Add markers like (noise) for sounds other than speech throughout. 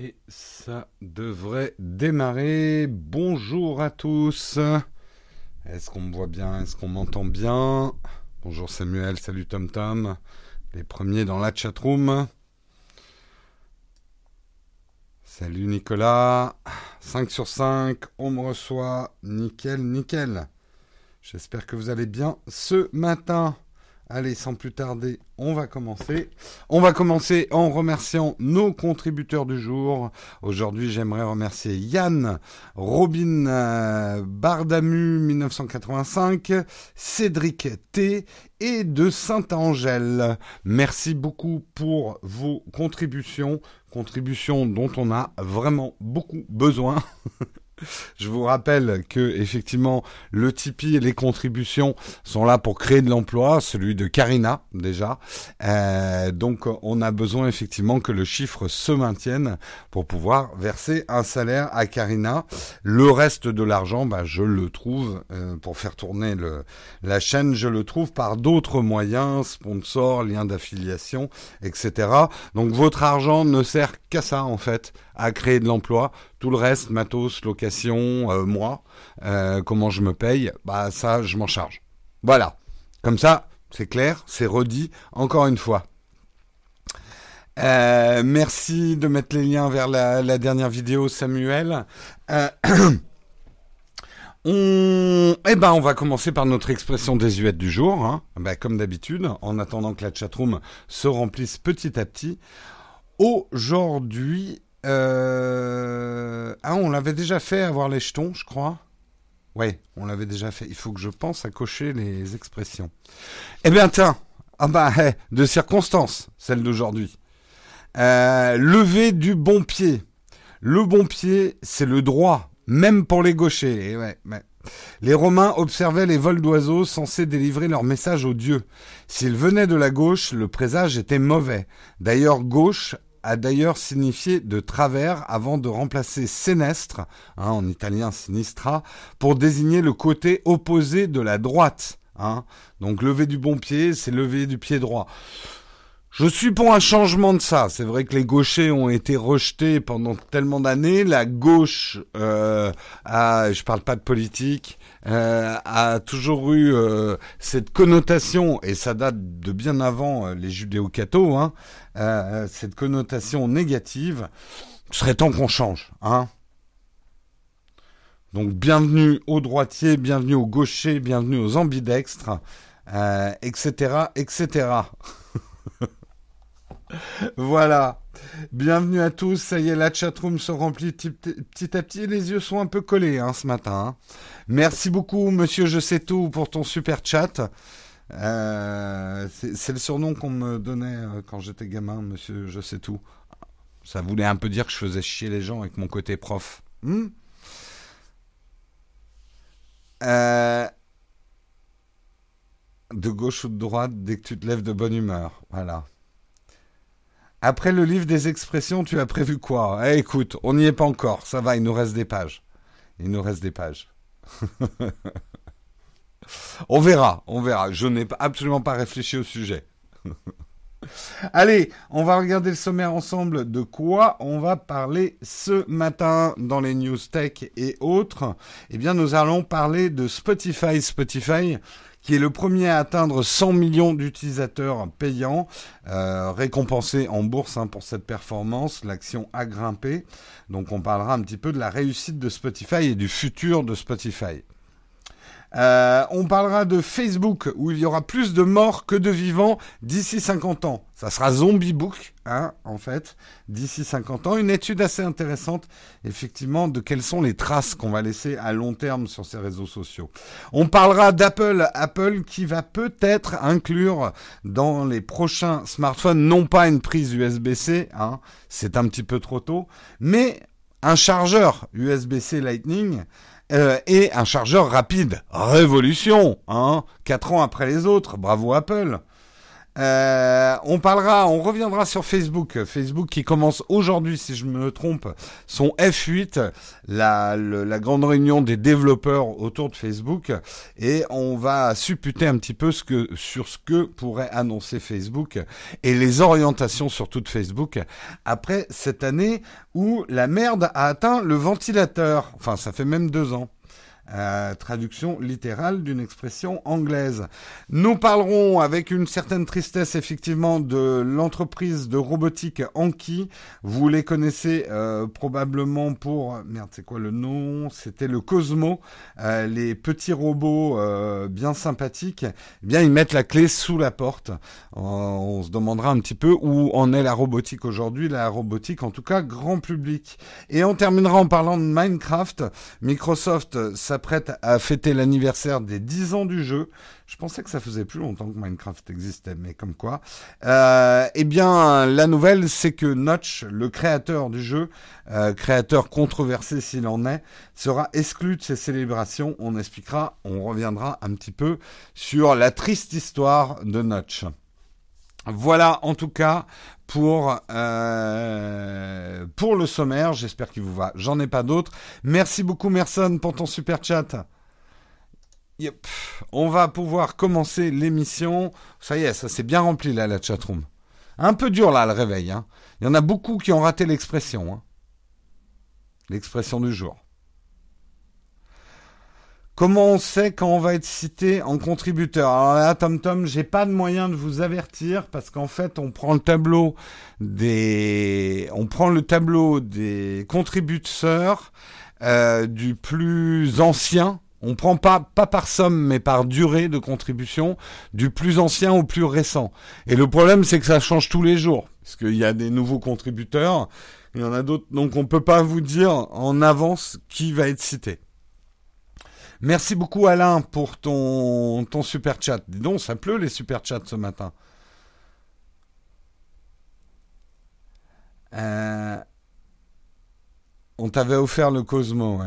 Et ça devrait démarrer. Bonjour à tous. Est-ce qu'on me voit bien? Est-ce qu'on m'entend bien? Bonjour Samuel, salut Tom Tom. Les premiers dans la chatroom. Salut Nicolas. 5 sur 5, on me reçoit. Nickel, nickel. J'espère que vous allez bien ce matin. Allez, sans plus tarder, on va commencer. On va commencer en remerciant nos contributeurs du jour. Aujourd'hui, j'aimerais remercier Yann, Robin euh, Bardamu 1985, Cédric T et de Saint-Angèle. Merci beaucoup pour vos contributions, contributions dont on a vraiment beaucoup besoin. (laughs) Je vous rappelle que effectivement le Tipeee et les contributions sont là pour créer de l'emploi, celui de Karina déjà. Euh, donc on a besoin effectivement que le chiffre se maintienne pour pouvoir verser un salaire à Karina. Le reste de l'argent, bah, je le trouve euh, pour faire tourner la chaîne, je le trouve par d'autres moyens, sponsors, liens d'affiliation, etc. Donc votre argent ne sert qu'à ça en fait, à créer de l'emploi. Tout le reste, matos, location, euh, moi, euh, comment je me paye, bah ça, je m'en charge. Voilà. Comme ça, c'est clair, c'est redit encore une fois. Euh, merci de mettre les liens vers la, dernière vidéo, Samuel. (clears throat) on... Eh ben, on va commencer par notre expression désuète du jour, hein. ben, comme d'habitude, en attendant que la chatroom se remplisse petit à petit. Aujourd'hui, euh... Ah, on l'avait déjà fait, avoir les jetons, je crois. Ouais, on l'avait déjà fait. Il faut que je pense à cocher les expressions. Eh bien, tiens, ah bah, (laughs) eh, de circonstance, celle d'aujourd'hui. Euh, lever du bon pied. Le bon pied, c'est le droit, même pour les gauchers. Ouais. Les Romains observaient les vols d'oiseaux censés délivrer leur message aux dieux. S'ils venaient de la gauche, le présage était mauvais. D'ailleurs, gauche a d'ailleurs signifié de travers avant de remplacer sénestre, hein, en italien sinistra, pour désigner le côté opposé de la droite. Hein. Donc lever du bon pied, c'est lever du pied droit. Je suis pour un changement de ça. C'est vrai que les gauchers ont été rejetés pendant tellement d'années. La gauche, euh, a, je parle pas de politique, euh, a toujours eu euh, cette connotation, et ça date de bien avant euh, les judéo-cathos, hein, cette connotation négative. Ce serait temps qu'on change, hein. Donc bienvenue aux droitiers, bienvenue aux gauchers, bienvenue aux ambidextres, etc., etc. (laughs) voilà. Bienvenue à tous. Ça y est, la chatroom se remplit petit à petit. Les yeux sont un peu collés hein, ce matin. Hein. Merci beaucoup, monsieur Je sais tout, pour ton super chat. Euh, c'est le surnom qu'on me donnait euh, quand j'étais gamin, monsieur Je sais tout. Ça voulait un peu dire que je faisais chier les gens avec mon côté prof. Hmm? Euh, de gauche ou de droite, dès que tu te lèves de bonne humeur. Voilà. Après le livre des expressions, tu as prévu quoi? Eh écoute, on n'y est pas encore, ça va, il nous reste des pages. Il nous reste des pages. (laughs) on verra, on verra. Je n'ai absolument pas réfléchi au sujet. (laughs) Allez, on va regarder le sommaire ensemble de quoi on va parler ce matin dans les news tech et autres? Eh bien, nous allons parler de Spotify. Spotify, qui est le premier à atteindre 100 millions d'utilisateurs payants, euh, récompensés en bourse hein, pour cette performance. L'action a grimpé. Donc on parlera un petit peu de la réussite de Spotify et du futur de Spotify. Euh, on parlera de Facebook où il y aura plus de morts que de vivants d'ici 50 ans. Ça sera Zombie Book, hein, en fait, d'ici 50 ans. Une étude assez intéressante, effectivement, de quelles sont les traces qu'on va laisser à long terme sur ces réseaux sociaux. On parlera d'Apple, Apple qui va peut-être inclure dans les prochains smartphones, non pas une prise USB-C, hein, c'est un petit peu trop tôt, mais un chargeur USB-C Lightning euh, et un chargeur rapide. Révolution, hein Quatre ans après les autres, bravo Apple. Euh, on parlera, on reviendra sur Facebook. Facebook qui commence aujourd'hui, si je me trompe, son F8, la, grande réunion des développeurs autour de Facebook, et on va supputer un petit peu sur ce que pourrait annoncer Facebook et les orientations surtout de Facebook après cette année où la merde a atteint le ventilateur. Enfin, ça fait même deux ans. Euh, traduction littérale d'une expression anglaise. Nous parlerons avec une certaine tristesse effectivement de l'entreprise de robotique Anki. Vous les connaissez euh, probablement pour merde c'est quoi le nom? C'était le Cosmo, euh, les petits robots bien sympathiques. Eh bien ils mettent la clé sous la porte. on se demandera un petit peu où en est la robotique aujourd'hui, la robotique en tout cas grand public. Et on terminera en parlant de Minecraft. Microsoft ça prête à fêter l'anniversaire des 10 ans du jeu. Je pensais que ça faisait plus longtemps que Minecraft existait, mais comme quoi. Euh, eh bien, la nouvelle, c'est que Notch, le créateur du jeu, euh, créateur controversé s'il en est, sera exclu de ces célébrations. On expliquera, on reviendra un petit peu sur la triste histoire de Notch. Voilà en tout cas pour euh, pour le sommaire. J'espère qu'il vous va. J'en ai pas d'autres. Merci beaucoup, Merson, pour ton super chat. Yep. On va pouvoir commencer l'émission. Ça y est, ça s'est bien rempli là, la chatroom. Un peu dur là, le réveil. Hein. Il y en a beaucoup qui ont raté l'expression. Hein. L'expression du jour. Comment on sait quand on va être cité en contributeur Alors là, Tom Tom, j'ai pas de moyen de vous avertir parce qu'en fait, on prend le tableau des, on prend le tableau des contributeurs euh, du plus ancien. On prend pas pas par somme mais par durée de contribution du plus ancien au plus récent. Et le problème c'est que ça change tous les jours parce qu'il y a des nouveaux contributeurs, il y en a d'autres donc on peut pas vous dire en avance qui va être cité. Merci beaucoup Alain pour ton, super chat. Dis donc, ça pleut les super chats ce matin. Euh, on t'avait offert le Cosmo.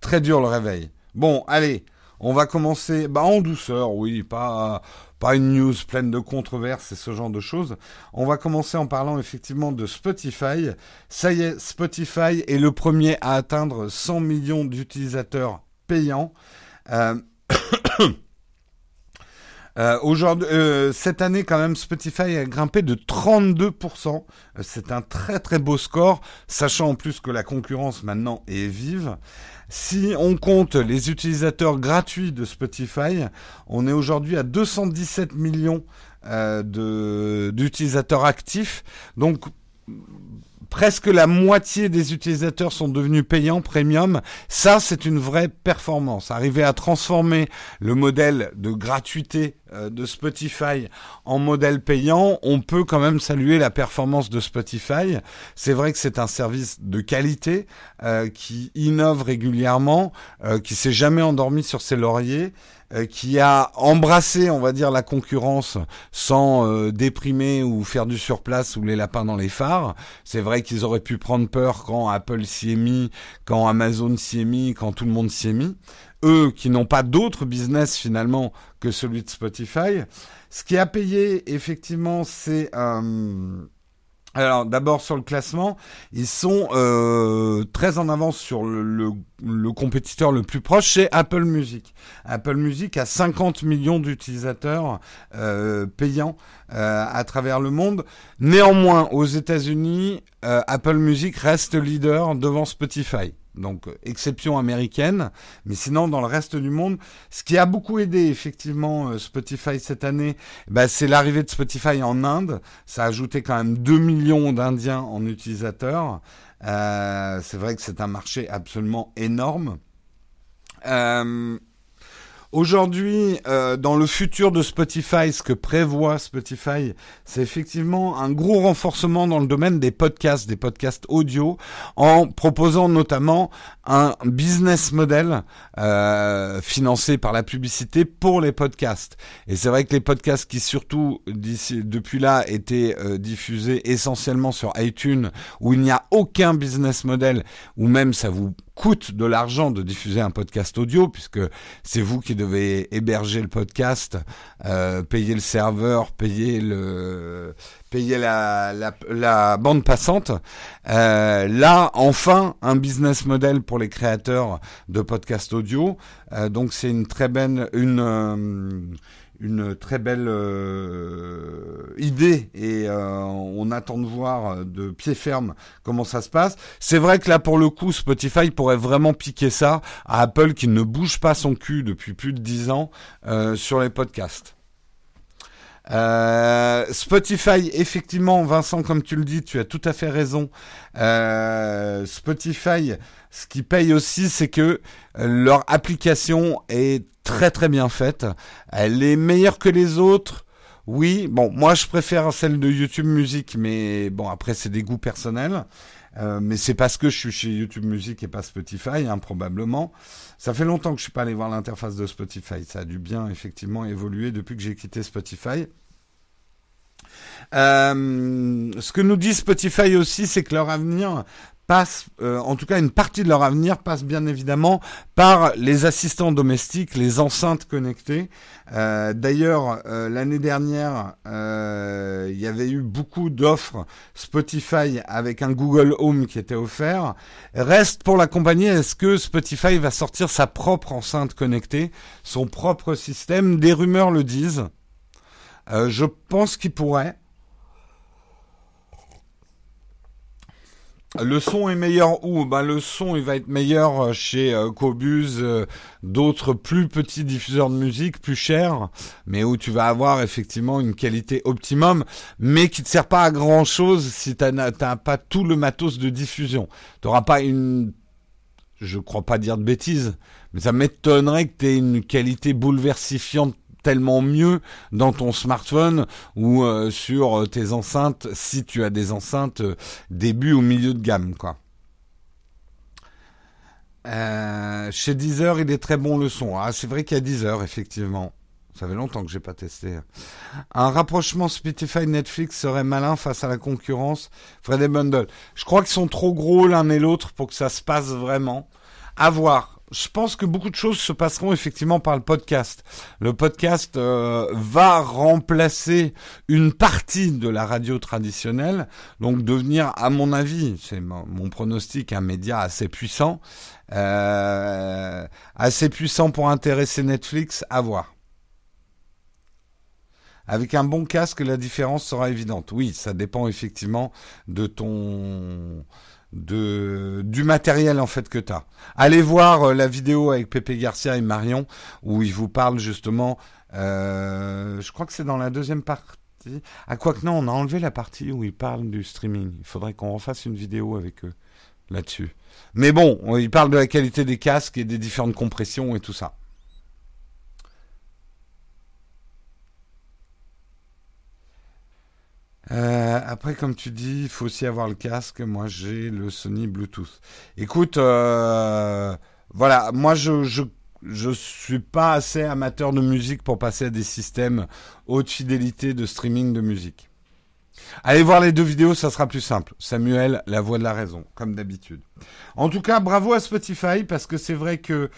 Très dur le réveil. Bon, allez, on va commencer bah, en douceur, oui, pas, pas une news pleine de controverses et ce genre de choses. On va commencer en parlant effectivement de Spotify. Ça y est, Spotify est le premier à atteindre 100 millions d'utilisateurs payant. Euh, (coughs) euh, aujourd'hui, euh, cette année, quand même, Spotify a grimpé de 32%. C'est un très très beau score, sachant en plus que la concurrence maintenant est vive. Si on compte les utilisateurs gratuits de Spotify, on est aujourd'hui à 217 millions d'utilisateurs actifs. Donc presque la moitié des utilisateurs sont devenus payants premium. Ça, c'est une vraie performance. Arriver à transformer le modèle de gratuité euh, de Spotify en modèle payant, on peut quand même saluer la performance de Spotify. C'est vrai que c'est un service de qualité euh, qui innove régulièrement, euh, qui s'est jamais endormi sur ses lauriers qui a embrassé, on va dire, la concurrence sans euh, déprimer ou faire du surplace ou les lapins dans les phares. C'est vrai qu'ils auraient pu prendre peur quand Apple s'y est mis, quand Amazon s'y est mis, quand tout le monde s'y est mis. Eux qui n'ont pas d'autre business finalement que celui de Spotify. Ce qui a payé, effectivement, c'est... Euh, alors d'abord sur le classement, ils sont euh, très en avance sur le, compétiteur le plus proche, c'est Apple Music. Apple Music a 50 millions d'utilisateurs euh, payants euh, à travers le monde. Néanmoins, aux États-Unis, Apple Music reste leader devant Spotify donc exception américaine, mais sinon dans le reste du monde, ce qui a beaucoup aidé effectivement euh, Spotify cette année, bah, c'est l'arrivée de Spotify en Inde. Ça a ajouté quand même 2 millions d'Indiens en utilisateurs. Euh, c'est vrai que c'est un marché absolument énorme. Euh, Aujourd'hui, euh, dans le futur de Spotify, ce que prévoit Spotify, c'est effectivement un gros renforcement dans le domaine des podcasts, des podcasts audio, en proposant notamment un business model euh, financé par la publicité pour les podcasts. Et c'est vrai que les podcasts qui surtout depuis là étaient euh, diffusés essentiellement sur iTunes, où il n'y a aucun business model, ou même ça vous coûte de l'argent de diffuser un podcast audio, puisque c'est vous qui devez héberger le podcast, euh, payer le serveur, payer le payer la, la, la bande passante. Euh, là, enfin, un business model pour les créateurs de podcasts audio. Euh, donc c'est une très belle une euh, une très belle euh, idée et euh, on attend de voir de pied ferme comment ça se passe. C'est vrai que là pour le coup Spotify pourrait vraiment piquer ça à Apple qui ne bouge pas son cul depuis plus de dix ans euh, sur les podcasts. Euh, Spotify, effectivement, Vincent, comme tu le dis, tu as tout à fait raison. Euh, Spotify, ce qui paye aussi, c'est que leur application est très très bien faite. Elle est meilleure que les autres. Oui, bon, moi je préfère celle de YouTube Music, mais bon, après c'est des goûts personnels. Euh, mais c'est parce que je suis chez YouTube Music et pas Spotify, hein, probablement. Ça fait longtemps que je suis pas allé voir l'interface de Spotify. Ça a dû bien effectivement évoluer depuis que j'ai quitté Spotify. Euh, ce que nous dit Spotify aussi, c'est que leur avenir passe, euh, en tout cas une partie de leur avenir passe bien évidemment par les assistants domestiques, les enceintes connectées. Euh, D'ailleurs, euh, l'année dernière, il y avait eu beaucoup d'offres Spotify avec un Google Home qui était offert. Reste pour la compagnie, est-ce que Spotify va sortir sa propre enceinte connectée, son propre système? Des rumeurs le disent. Je pense qu'il pourrait. Le son est meilleur où? Ben, Le son il va être meilleur euh, chez euh, Cobus, euh, d'autres plus petits diffuseurs de musique, plus chers, mais où tu vas avoir effectivement une qualité optimum, mais qui te sert pas à grand chose si tu n'as pas tout le matos de diffusion. Tu n'auras pas une... Je crois pas dire de bêtises, mais ça m'étonnerait que tu aies une qualité bouleversifiante tellement mieux dans ton smartphone ou euh, sur tes enceintes si tu as des enceintes euh, début ou milieu de gamme quoi. Euh, chez Deezer, il est très bon le son. Ah, c'est vrai qu'il y a Deezer, effectivement. Ça fait longtemps que j'ai pas testé. Un rapprochement Spotify Netflix serait malin face à la concurrence. Ferait des bundles. Je crois qu'ils sont trop gros l'un et l'autre pour que ça se passe vraiment. À voir je pense que beaucoup de choses se passeront effectivement par le podcast. Le podcast euh, va remplacer une partie de la radio traditionnelle, donc devenir, à mon avis, c'est mon pronostic, un média assez puissant, euh, assez puissant pour intéresser Netflix, à voir. Avec un bon casque, la différence sera évidente. Oui, ça dépend effectivement de ton du matériel en fait que tu as. Allez voir euh, la vidéo avec Pepe Garcia et Marion où ils vous parlent justement euh, je crois que c'est dans la deuxième partie. Ah quoi que non, on a enlevé la partie où ils parlent du streaming. Il faudrait qu'on refasse une vidéo avec eux là-dessus. Mais bon, ils parlent de la qualité des casques et des différentes compressions et tout ça. Euh, après, comme tu dis, il faut aussi avoir le casque. Moi, j'ai le Sony Bluetooth. Écoute, euh, voilà, moi, je, je je suis pas assez amateur de musique pour passer à des systèmes haute fidélité de streaming de musique. Allez voir les deux vidéos, ça sera plus simple. Samuel, la voix de la raison, comme d'habitude. En tout cas, bravo à Spotify parce que c'est vrai que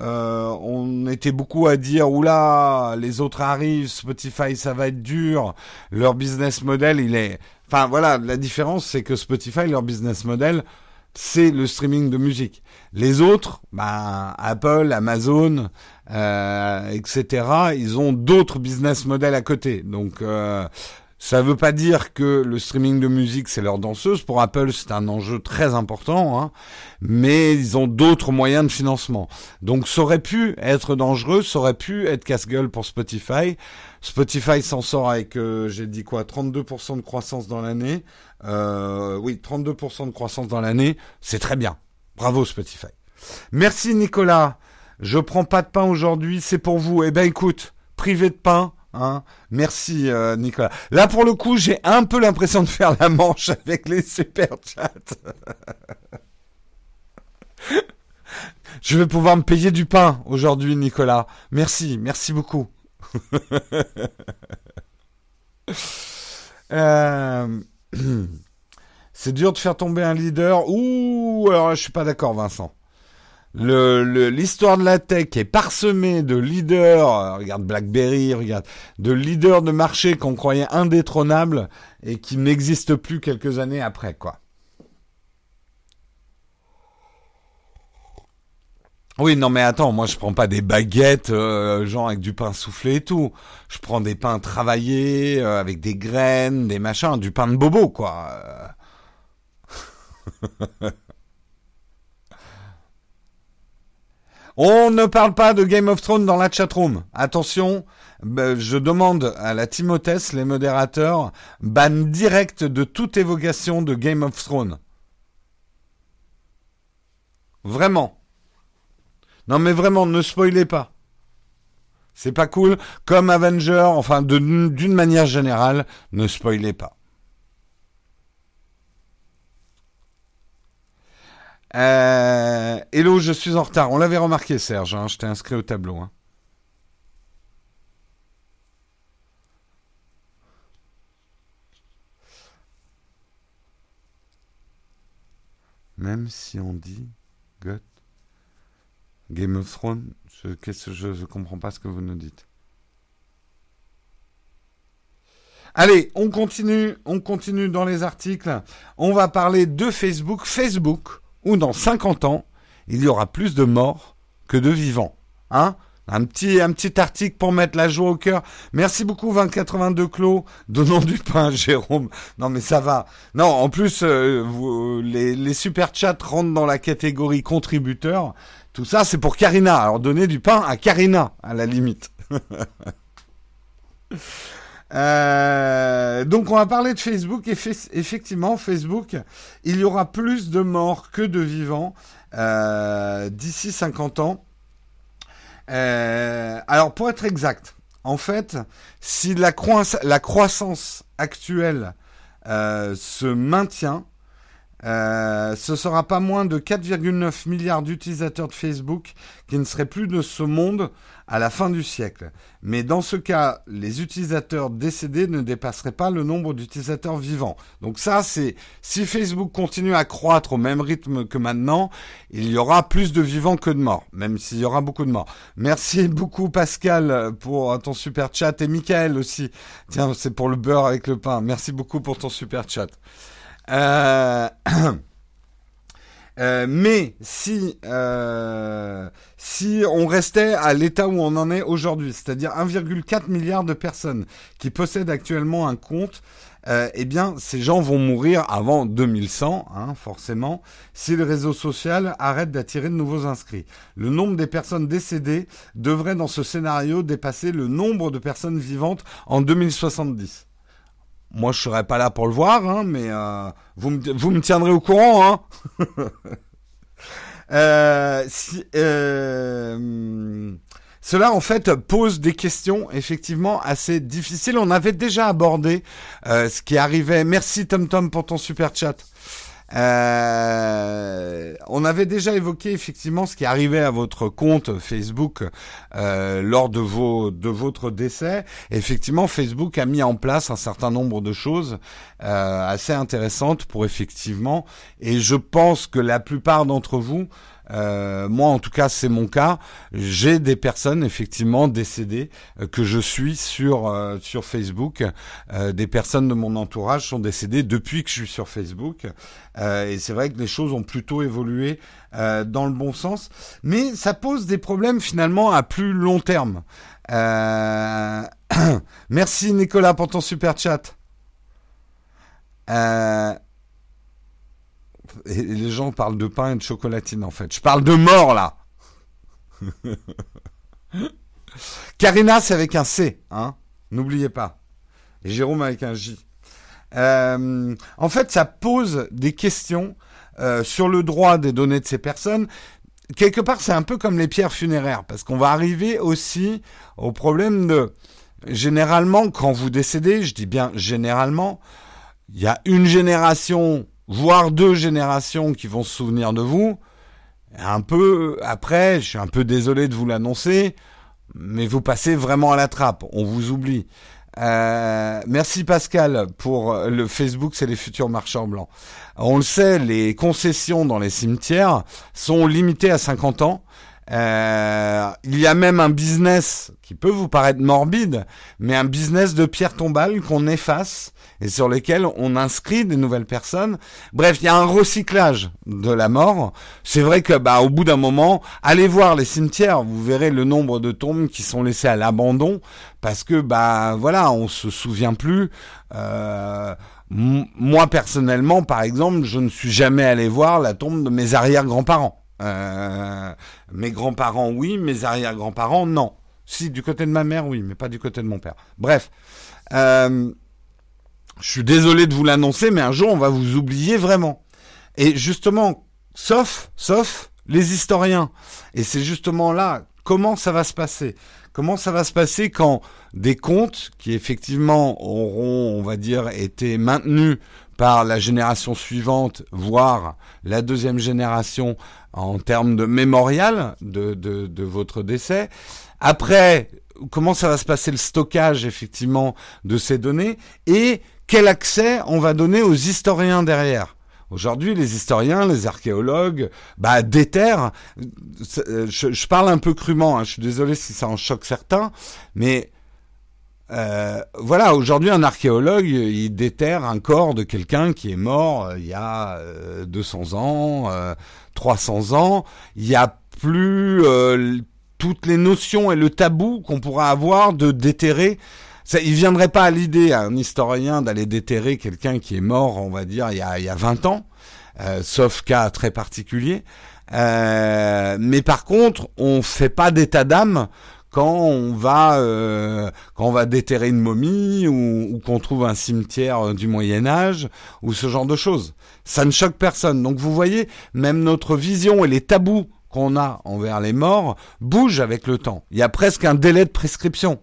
euh, on était beaucoup à dire oula, les autres arrivent, Spotify ça va être dur, leur business model il est, enfin voilà, la différence c'est que Spotify leur business model c'est le streaming de musique. Les autres, bah, Apple, Amazon, euh, etc. Ils ont d'autres business models à côté. Donc euh, ça ne veut pas dire que le streaming de musique, c'est leur danseuse. Pour Apple, c'est un enjeu très important, hein. mais ils ont d'autres moyens de financement. Donc ça aurait pu être dangereux, ça aurait pu être casse-gueule pour Spotify. Spotify s'en sort avec, euh, j'ai dit quoi, 32% de croissance dans l'année. Euh, oui, 32% de croissance dans l'année, c'est très bien. Bravo Spotify. Merci Nicolas. Je prends pas de pain aujourd'hui, c'est pour vous. Eh ben écoute, privé de pain, Hein Merci euh, Nicolas. Là pour le coup, j'ai un peu l'impression de faire la manche avec les super chats. (laughs) Je vais pouvoir me payer du pain aujourd'hui, Nicolas. Merci, merci beaucoup. (laughs) euh... (clears throat) C'est dur de faire tomber un leader. Ouh, alors je suis pas d'accord, Vincent. L'histoire de la tech est parsemée de leaders, euh, regarde BlackBerry, regarde, de leaders de marché qu'on croyait indétrônables et qui n'existent plus quelques années après, quoi. Oui, non mais attends, moi je prends pas des baguettes, euh, genre avec du pain soufflé et tout. Je prends des pains travaillés, euh, avec des graines, des machins, du pain de bobo, quoi. (laughs) On ne parle pas de Game of Thrones dans la chatroom. Attention, ben, je demande à la Timothée, les modérateurs, ban direct de toute évocation de Game of Thrones. Vraiment. Non mais vraiment, ne spoilez pas. C'est pas cool. Comme Avenger, enfin d'une manière générale, ne spoilez pas. Euh, hello, je suis en retard. On l'avait remarqué, Serge. Hein, je t'ai inscrit au tableau. Hein. Même si on dit Game of Thrones, je ne comprends pas ce que vous nous dites. Allez, on continue, on continue dans les articles. On va parler de Facebook. Facebook où dans 50 ans, il y aura plus de morts que de vivants. Hein? Un petit, un petit article pour mettre la joie au cœur. Merci beaucoup 2082 Clos, donnant du pain (laughs) Jérôme. Non mais ça va. Non, en plus euh, les, super chats rentrent dans la catégorie contributeurs. Tout ça c'est pour Karina. Alors donnez du pain à Karina à la limite. (laughs) Euh, donc on va parler de Facebook. effectivement, Facebook, il y aura plus de morts que de vivants euh, d'ici 50 ans. Euh, alors pour être exact, en fait, si la, croissance actuelle se maintient, euh, ce sera pas moins de 4,9 milliards d'utilisateurs de Facebook qui ne seraient plus de ce monde à la fin du siècle. Mais dans ce cas, les utilisateurs décédés ne dépasseraient pas le nombre d'utilisateurs vivants. Donc ça, c'est si Facebook continue à croître au même rythme que maintenant, il y aura plus de vivants que de morts, même s'il y aura beaucoup de morts. Merci (laughs) beaucoup Pascal pour ton super chat et Michael aussi. Tiens, c'est pour le beurre avec le pain. Merci beaucoup pour ton super chat. Euh, (clears throat) euh, mais si euh, si on restait à l'état où on en est aujourd'hui, c'est-à-dire 1,4 milliard de personnes qui possèdent actuellement un compte, eh bien ces gens vont mourir avant 2100, hein, forcément, si le réseau social arrête d'attirer de nouveaux inscrits. Le nombre des personnes décédées devrait dans ce scénario dépasser le nombre de personnes vivantes en 2070. Moi, je serai pas là pour le voir, hein, mais euh, vous, me, vous me tiendrez au courant. Hein (laughs) euh, euh, cela, en fait, pose des questions effectivement assez difficiles. On avait déjà abordé ce qui arrivait. Merci TomTom Tom pour ton super chat. Euh, on avait déjà évoqué effectivement ce qui arrivait à votre compte Facebook euh, lors de votre décès. effectivement, Facebook a mis en place un certain nombre de choses euh, assez intéressantes pour effectivement. Et je pense que la plupart d'entre vous euh, moi, en tout cas, c'est mon cas. J'ai des personnes effectivement décédées euh, que je suis sur euh, sur Facebook. des personnes de mon entourage sont décédées depuis que je suis sur Facebook. et c'est vrai que les choses ont plutôt évolué dans le bon sens, mais ça pose des problèmes finalement à plus long terme. (clears throat) Merci Nicolas pour ton super chat. Euh, et les gens parlent de pain et de chocolatine en fait. Je parle de mort là. (laughs) Karina c'est avec un C, hein. N'oubliez pas. Jérôme avec un J. Euh, en fait, ça pose des questions euh, sur le droit des données de ces personnes. Quelque part, c'est un peu comme les pierres funéraires, parce qu'on va arriver aussi au problème de généralement quand vous décédez, je dis bien généralement, il y a une génération voire deux générations qui vont se souvenir de vous. Un peu après, je suis un peu désolé de vous l'annoncer, mais vous passez vraiment à la trappe, on vous oublie. Euh, merci Pascal pour le Facebook, c'est les futurs marchands blancs. On le sait, les concessions dans les cimetières sont limitées à 50 ans. Euh, il y a même un business qui peut vous paraître morbide, mais un business de pierre tombale qu'on efface et sur lesquels on inscrit des nouvelles personnes. Bref, il y a un recyclage de la mort. C'est vrai que bah au bout d'un moment, allez voir les cimetières, vous verrez le nombre de tombes qui sont laissées à l'abandon parce que bah voilà, on se souvient plus. Euh, moi personnellement, par exemple, je ne suis jamais allé voir la tombe de mes arrière-grands-parents. Euh, mes grands-parents, oui, mes arrière-grands-parents, non. Si, du côté de ma mère, oui, mais pas du côté de mon père. Bref. Euh, je suis désolé de vous l'annoncer, mais un jour, on va vous oublier vraiment. Et justement, sauf, sauf les historiens. Et c'est justement là, comment ça va se passer? Comment ça va se passer quand des comptes qui effectivement auront, on va dire, été maintenus par la génération suivante, voire la deuxième génération en termes de mémorial de, de, votre décès. Après, comment ça va se passer le stockage effectivement de ces données? Et quel accès on va donner aux historiens derrière. Aujourd'hui, les historiens, les archéologues, bah, déterrent. Euh, je, parle un peu crûment, hein, je suis désolé si ça en choque certains, mais euh, voilà, aujourd'hui, un archéologue, il déterre un corps de quelqu'un qui est mort euh, il y a 200 euh, ans, 300 ans. Il n'y a plus toutes les notions et le tabou qu'on pourra avoir de déterrer. Ça, il viendrait pas à l'idée à un historien d'aller déterrer quelqu'un qui est mort, on va dire, il y a, il y a 20 ans, sauf cas très particulier. mais par contre, on fait pas d'état d'âme quand on va euh, quand on va déterrer une momie ou, qu'on trouve un cimetière euh, du Moyen Âge ou ce genre de choses. Ça ne choque personne. Donc vous voyez, même notre vision et les tabous qu'on a envers les morts bougent avec le temps. Il y a presque un délai de prescription.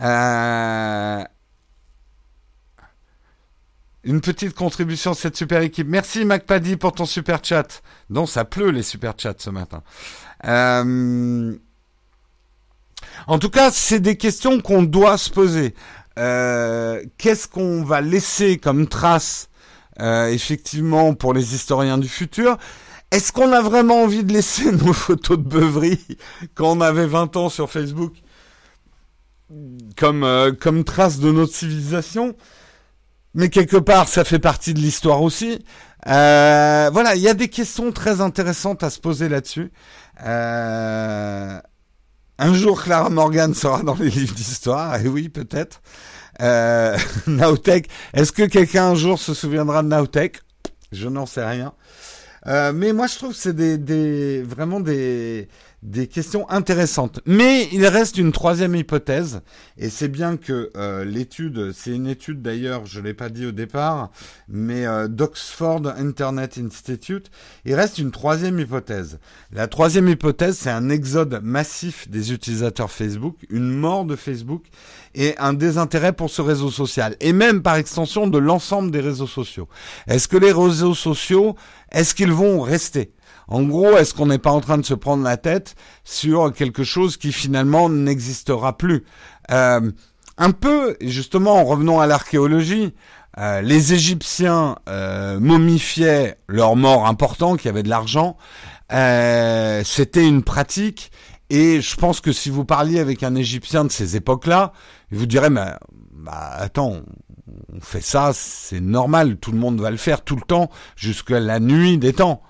Euh, une petite contribution à cette super équipe. Merci MacPaddy pour ton super chat. Non, ça pleut les super chats ce matin. Euh... En tout cas, c'est des questions qu'on doit se poser. Euh, qu'est-ce qu'on va laisser comme trace, effectivement, pour les historiens du futur? Est-ce qu'on a vraiment envie de laisser (laughs) nos photos de beuverie quand on avait 20 ans sur Facebook? Comme, euh, comme trace de notre civilisation mais quelque part, ça fait partie de l'histoire aussi. voilà, il y a des questions très intéressantes à se poser là-dessus. Euh, un jour, Clara Morgan sera dans les livres d'histoire, et oui, peut-être. Euh, (laughs) est-ce que quelqu'un un jour se souviendra de Nautech Je n'en sais rien. Euh, mais moi, je trouve que c'est des, des, vraiment des, des questions intéressantes. Mais il reste une troisième hypothèse, et c'est bien que euh, l'étude, c'est une étude d'ailleurs, je l'ai pas dit au départ, mais euh, d'Oxford Internet Institute, il reste une troisième hypothèse. La troisième hypothèse, c'est un exode massif des utilisateurs Facebook, une mort de Facebook, et un désintérêt pour ce réseau social, et même par extension de l'ensemble des réseaux sociaux. Est-ce que les réseaux sociaux, est-ce qu'ils vont rester? En gros, est-ce qu'on n'est pas en train de se prendre la tête sur quelque chose qui finalement n'existera plus? Euh, Un peu, justement, en revenant à l'archéologie, euh, les Égyptiens euh, momifiaient leurs morts importants qui avaient de l'argent. C'était une pratique. Et je pense que si vous parliez avec un Égyptien de ces époques-là, il vous dirait, mais bah, attends, on fait ça, c'est normal, tout le monde va le faire tout le temps, jusqu'à la nuit des temps.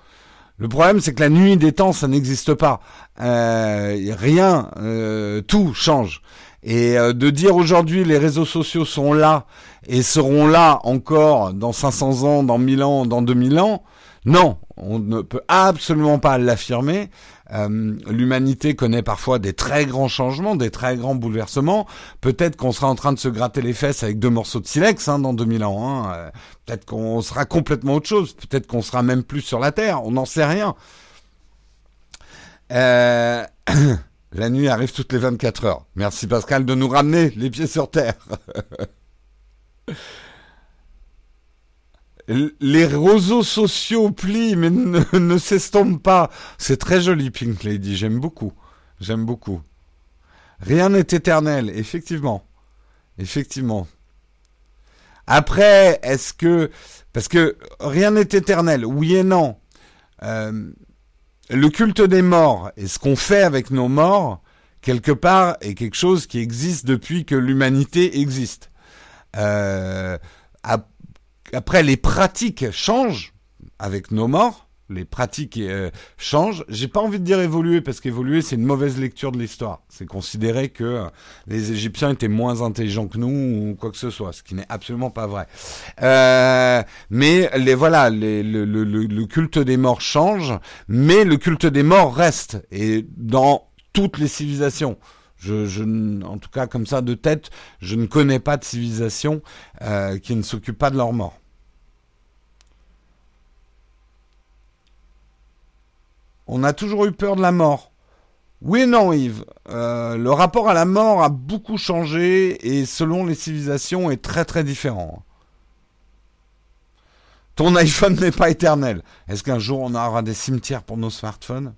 Le problème, c'est que la nuit des temps, ça n'existe pas. Euh, rien, euh, tout change. Et euh, de dire aujourd'hui les réseaux sociaux sont là et seront là encore dans 500 ans, dans 1000 ans, dans 2000 ans, non, on ne peut absolument pas l'affirmer. Euh, l'humanité connaît parfois des très grands changements, des très grands bouleversements. Peut-être qu'on sera en train de se gratter les fesses avec deux morceaux de silex hein, dans 2000 ans. Hein. Euh, peut-être qu'on sera complètement autre chose. Peut-être qu'on sera même plus sur la Terre. On n'en sait rien. Euh, (coughs) la nuit arrive toutes les 24 heures. Merci Pascal de nous ramener les pieds sur Terre. (laughs) les réseaux sociaux plient mais (laughs) ne, s'estompent pas. C'est très joli Pink Lady, j'aime beaucoup. J'aime beaucoup. Rien n'est éternel, effectivement. effectivement. Après, est-ce que... Parce que rien n'est éternel, oui et non. Euh, le culte des morts et ce qu'on fait avec nos morts, quelque part, est quelque chose qui existe depuis que l'humanité existe. Euh, après, les pratiques changent avec nos morts, les pratiques euh, changent. J'ai pas envie de dire évoluer parce qu'évoluer c'est une mauvaise lecture de l'histoire. C'est considérer que euh, les Égyptiens étaient moins intelligents que nous ou quoi que ce soit, ce qui n'est absolument pas vrai. Euh, mais les voilà, le, culte des morts change, mais le culte des morts reste et dans toutes les civilisations. Je, je, en tout cas, comme ça de tête, je ne connais pas de civilisation euh, qui ne s'occupe pas de leur mort. On a toujours eu peur de la mort. Oui et non, Yves. Euh, le rapport à la mort a beaucoup changé et selon les civilisations est très très différent. Ton (laughs) iPhone n'est pas éternel. Est-ce qu'un jour on aura des cimetières pour nos smartphones?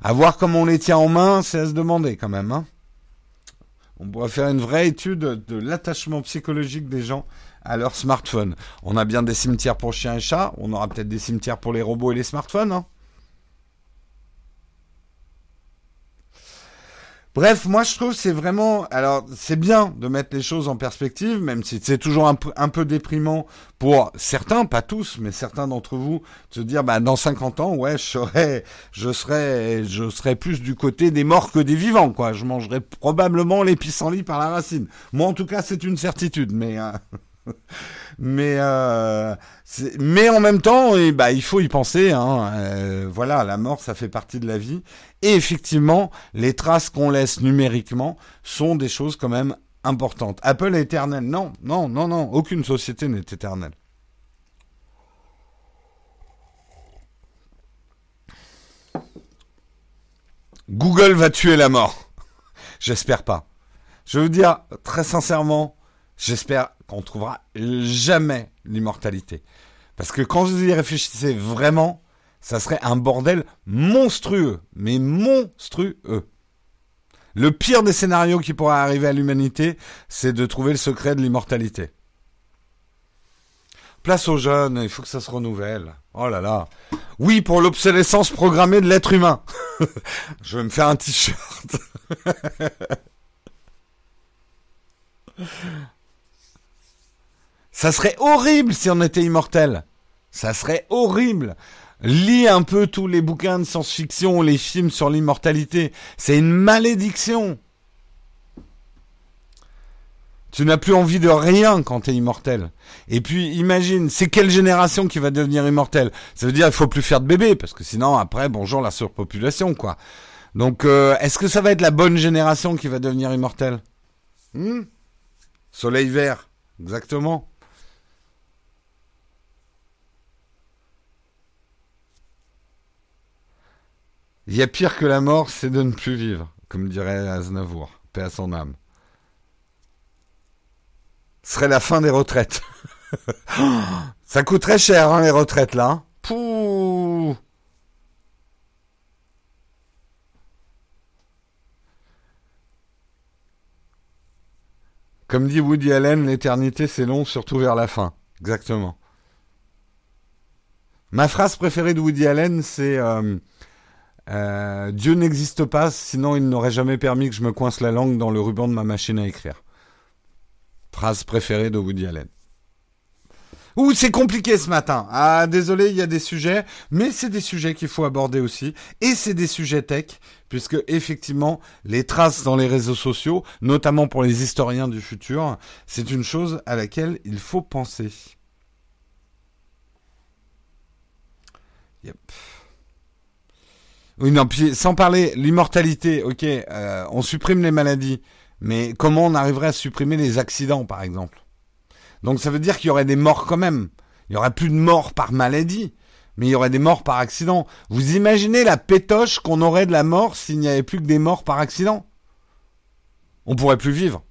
À voir comment on les tient en main, c'est à se demander quand même. Hein. on pourrait faire une vraie étude de l'attachement psychologique des gens à leur smartphone. On a bien des cimetières pour chiens et chats, on aura peut-être des cimetières pour les robots et les smartphones. Hein. Bref, moi je trouve c'est vraiment, alors c'est bien de mettre les choses en perspective, même si c'est toujours un peu, un peu déprimant pour certains, pas tous, mais certains d'entre vous, de se dire, bah dans 50 ans, ouais, je serais, je serais, je serais plus du côté des morts que des vivants, quoi. Je mangerais probablement les pissenlits par la racine. Moi, en tout cas, c'est une certitude, mais. Euh, (laughs) mais euh, mais en même temps, et bah, il faut y penser. Hein, euh, voilà, la mort, ça fait partie de la vie. Et effectivement, les traces qu'on laisse numériquement sont des choses quand même importantes. Apple est éternel. Non, non, non, non. Aucune société n'est éternelle. Google va tuer la mort. (laughs) J'espère pas. Je veux dire très sincèrement, j'espère qu'on trouvera jamais l'immortalité. Parce que quand vous y réfléchissez vraiment, ça serait un bordel monstrueux, mais monstrueux. Le pire des scénarios qui pourrait arriver à l'humanité, c'est de trouver le secret de l'immortalité. Place aux jeunes, il faut que ça se renouvelle. Oh là là. Oui, pour l'obsolescence programmée de l'être humain. (laughs) Je vais me faire un t-shirt. (laughs) Ça serait horrible si on était immortel. Ça serait horrible. Lis un peu tous les bouquins de science-fiction, les films sur l'immortalité. C'est une malédiction. Tu n'as plus envie de rien quand tu es immortel. Et puis imagine, c'est quelle génération qui va devenir immortelle? Ça veut dire qu'il faut plus faire de bébés parce que sinon après bonjour la surpopulation quoi. Donc euh, est-ce que ça va être la bonne génération qui va devenir immortelle? Hmm? Soleil vert, exactement. Il y a pire que la mort, c'est de ne plus vivre, comme dirait Aznavour, paix à son âme. Ce serait la fin des retraites. (laughs) Ça coûterait cher, hein, les retraites, là. Pouh Comme dit Woody Allen, l'éternité c'est long, surtout vers la fin. Exactement. Ma phrase préférée de Woody Allen, c'est euh, euh, Dieu n'existe pas, sinon il n'aurait jamais permis que je me coince la langue dans le ruban de ma machine à écrire. Phrase préférée de Woody Allen. Ouh, c'est compliqué ce matin. Ah, désolé, il y a des sujets, mais c'est des sujets qu'il faut aborder aussi. Et c'est des sujets tech, puisque effectivement, les traces dans les réseaux sociaux, notamment pour les historiens du futur, c'est une chose à laquelle il faut penser. Yep. Oui, non, puis sans parler, l'immortalité, ok, euh, on supprime les maladies, mais comment on arriverait à supprimer les accidents, par exemple? Donc ça veut dire qu'il y aurait des morts quand même. Il y aurait plus de morts par maladie, mais il y aurait des morts par accident. Vous imaginez la pétoche qu'on aurait de la mort s'il n'y avait plus que des morts par accident? On pourrait plus vivre.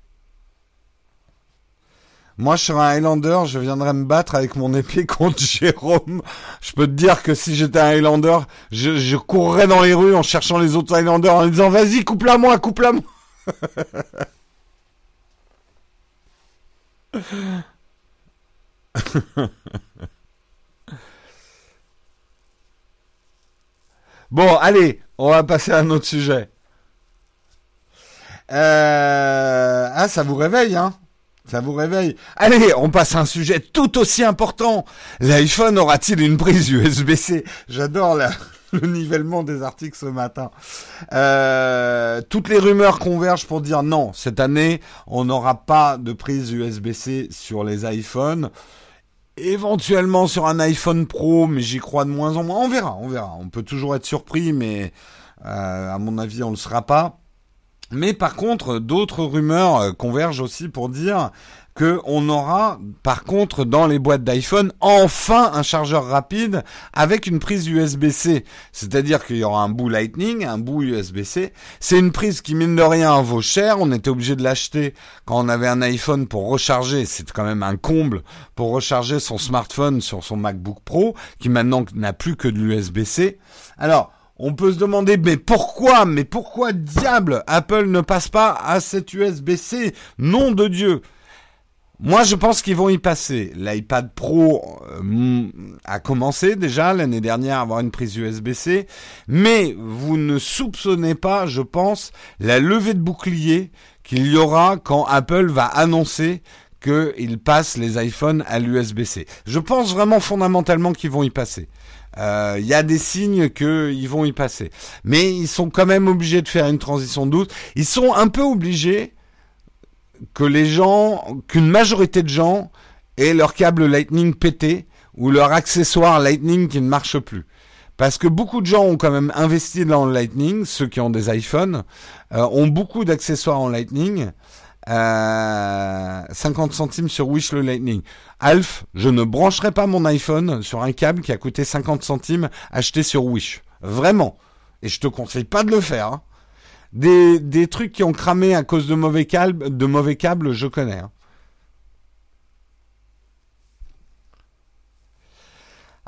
Moi, je serais un Highlander, je viendrais me battre avec mon épée (laughs) contre Jérôme. Je peux te dire que si j'étais un Highlander, je, je courrais dans les rues en cherchant les autres Highlanders en disant vas-y, coupe-la moi, coupe-la moi. (laughs) bon, allez, on va passer à un autre sujet. Euh, ah, ça vous réveille, hein? Ça vous réveille. Allez, on passe à un sujet tout aussi important. L'iPhone aura-t-il une prise USB-C J'adore (laughs) le nivellement des articles ce matin. Euh, toutes les rumeurs convergent pour dire non, cette année, on n'aura pas de prise USB-C sur les iPhones. Éventuellement sur un iPhone Pro, mais j'y crois de moins en moins. On verra, on verra. On peut toujours être surpris, mais euh, à mon avis, on ne le sera pas. Mais par contre, d'autres rumeurs euh, convergent aussi pour dire que on aura, par contre, dans les boîtes d'iPhone, enfin un chargeur rapide avec une prise USB-C. C'est-à-dire qu'il y aura un bout Lightning, un bout USB-C. C'est une prise qui, mine de rien, vaut cher. On était obligé de l'acheter quand on avait un iPhone pour recharger. C'est quand même un comble pour recharger son smartphone sur son MacBook Pro, qui maintenant n'a plus que de l'USB-C. Alors, on peut se demander, mais pourquoi, mais pourquoi diable Apple ne passe pas à cette USB-C Nom de Dieu moi, je pense qu'ils vont y passer. L'iPad Pro euh, a commencé déjà l'année dernière à avoir une prise USB-C, mais vous ne soupçonnez pas, je pense, la levée de bouclier qu'il y aura quand Apple va annoncer qu'il passe les iPhones à l'USB-C. Je pense vraiment fondamentalement qu'ils vont y passer. Il euh, y a des signes qu'ils vont y passer. Mais ils sont quand même obligés de faire une transition douce. Ils sont un peu obligés que les gens, qu'une majorité de gens aient leur câble Lightning pété ou leur accessoire Lightning qui ne marche plus. Parce que beaucoup de gens ont quand même investi dans le Lightning, ceux qui ont des iPhones, euh, ont beaucoup d'accessoires en Lightning. 50 euh, centimes sur Wish le Lightning. Alf, je ne brancherai pas mon iPhone sur un câble qui a coûté 50 centimes acheté sur Wish. Vraiment. Et je te conseille pas de le faire. Hein. Des, trucs qui ont cramé à cause de mauvais câbles, je connais. Hein.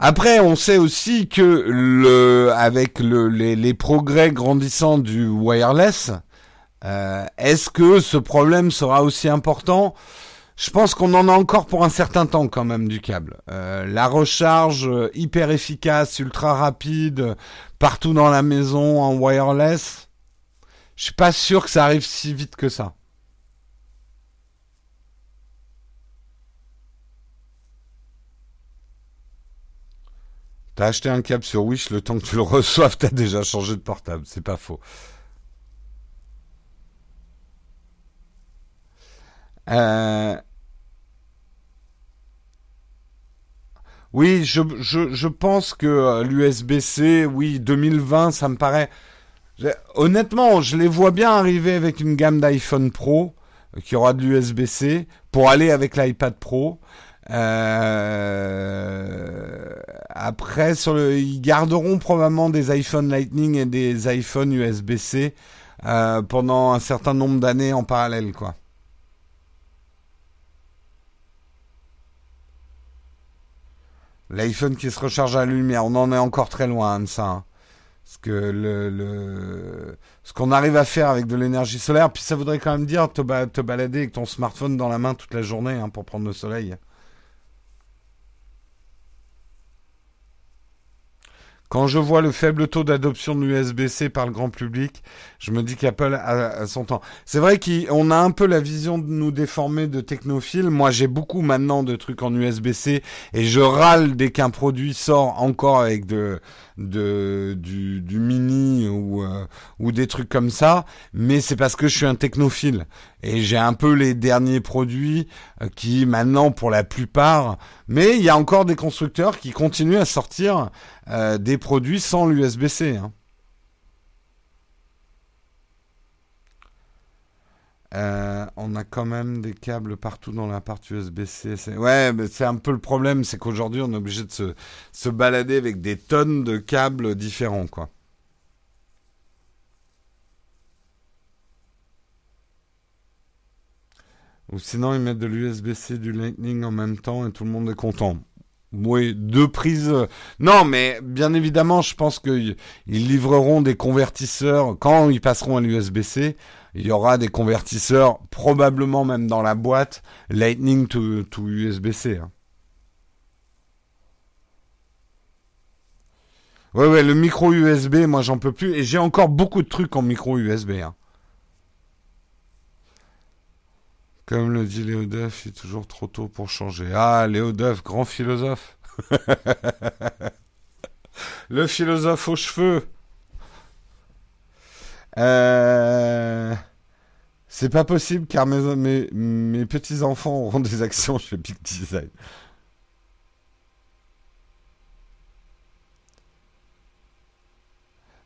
Après, on sait aussi que le, avec le, les, les, progrès grandissants du wireless, euh, est-ce que ce problème sera aussi important? Je pense qu'on en a encore pour un certain temps quand même du câble. Euh, la recharge euh, hyper efficace, ultra rapide, partout dans la maison en wireless. Je suis pas sûr que ça arrive si vite que ça. T'as acheté un câble sur Wish, le temps que tu le (laughs) reçoives, t'as déjà changé de portable, c'est pas faux. Euh, oui, je, pense que euh, l'USB-C, oui, 2020, ça me paraît... Honnêtement, je les vois bien arriver avec une gamme d'iPhone Pro euh, qui aura de l'USB-C pour aller avec l'iPad Pro. Après, sur le... ils garderont probablement des iPhone Lightning et des iPhone USB-C pendant un certain nombre d'années en parallèle, quoi. L'iPhone qui se recharge à la lumière, on en est encore très loin de ça. Hein. Que le, ce qu'on arrive à faire avec de l'énergie solaire, puis ça voudrait quand même dire te, te balader avec ton smartphone dans la main toute la journée hein, pour prendre le soleil. Quand je vois le faible taux d'adoption de l'USB-C par le grand public, je me dis qu'Apple a, son temps. C'est vrai qu'on a un peu la vision de nous déformer de technophiles. Moi, j'ai beaucoup maintenant de trucs en USB-C et je râle dès qu'un produit sort encore avec du, mini euh, ou des trucs comme ça, mais c'est parce que je suis un technophile et j'ai un peu les derniers produits euh, qui maintenant pour la plupart, mais il y a encore des constructeurs qui continuent à sortir euh, des produits sans l'USB-C. Hein. Euh, on a quand même des câbles partout dans la partie USB-C. Ouais, mais c'est un peu le problème, c'est qu'aujourd'hui on est obligé de se, se balader avec des tonnes de câbles différents, quoi. Ou sinon ils mettent de l'USB-C, du Lightning en même temps et tout le monde est content. Oui, deux prises. Non, mais bien évidemment, je pense qu'ils livreront des convertisseurs quand ils passeront à l'USB-C. Il y aura des convertisseurs, probablement même dans la boîte, Lightning to, USB-C. Hein. Ouais, ouais, le micro USB, moi j'en peux plus. Et j'ai encore beaucoup de trucs en micro USB. Hein. Comme le dit Léo Duff, il est toujours trop tôt pour changer. Ah, Léo Duff, grand philosophe. (laughs) le philosophe aux cheveux. Euh... C'est pas possible car mes, mes, mes petits-enfants auront des actions chez Big Design.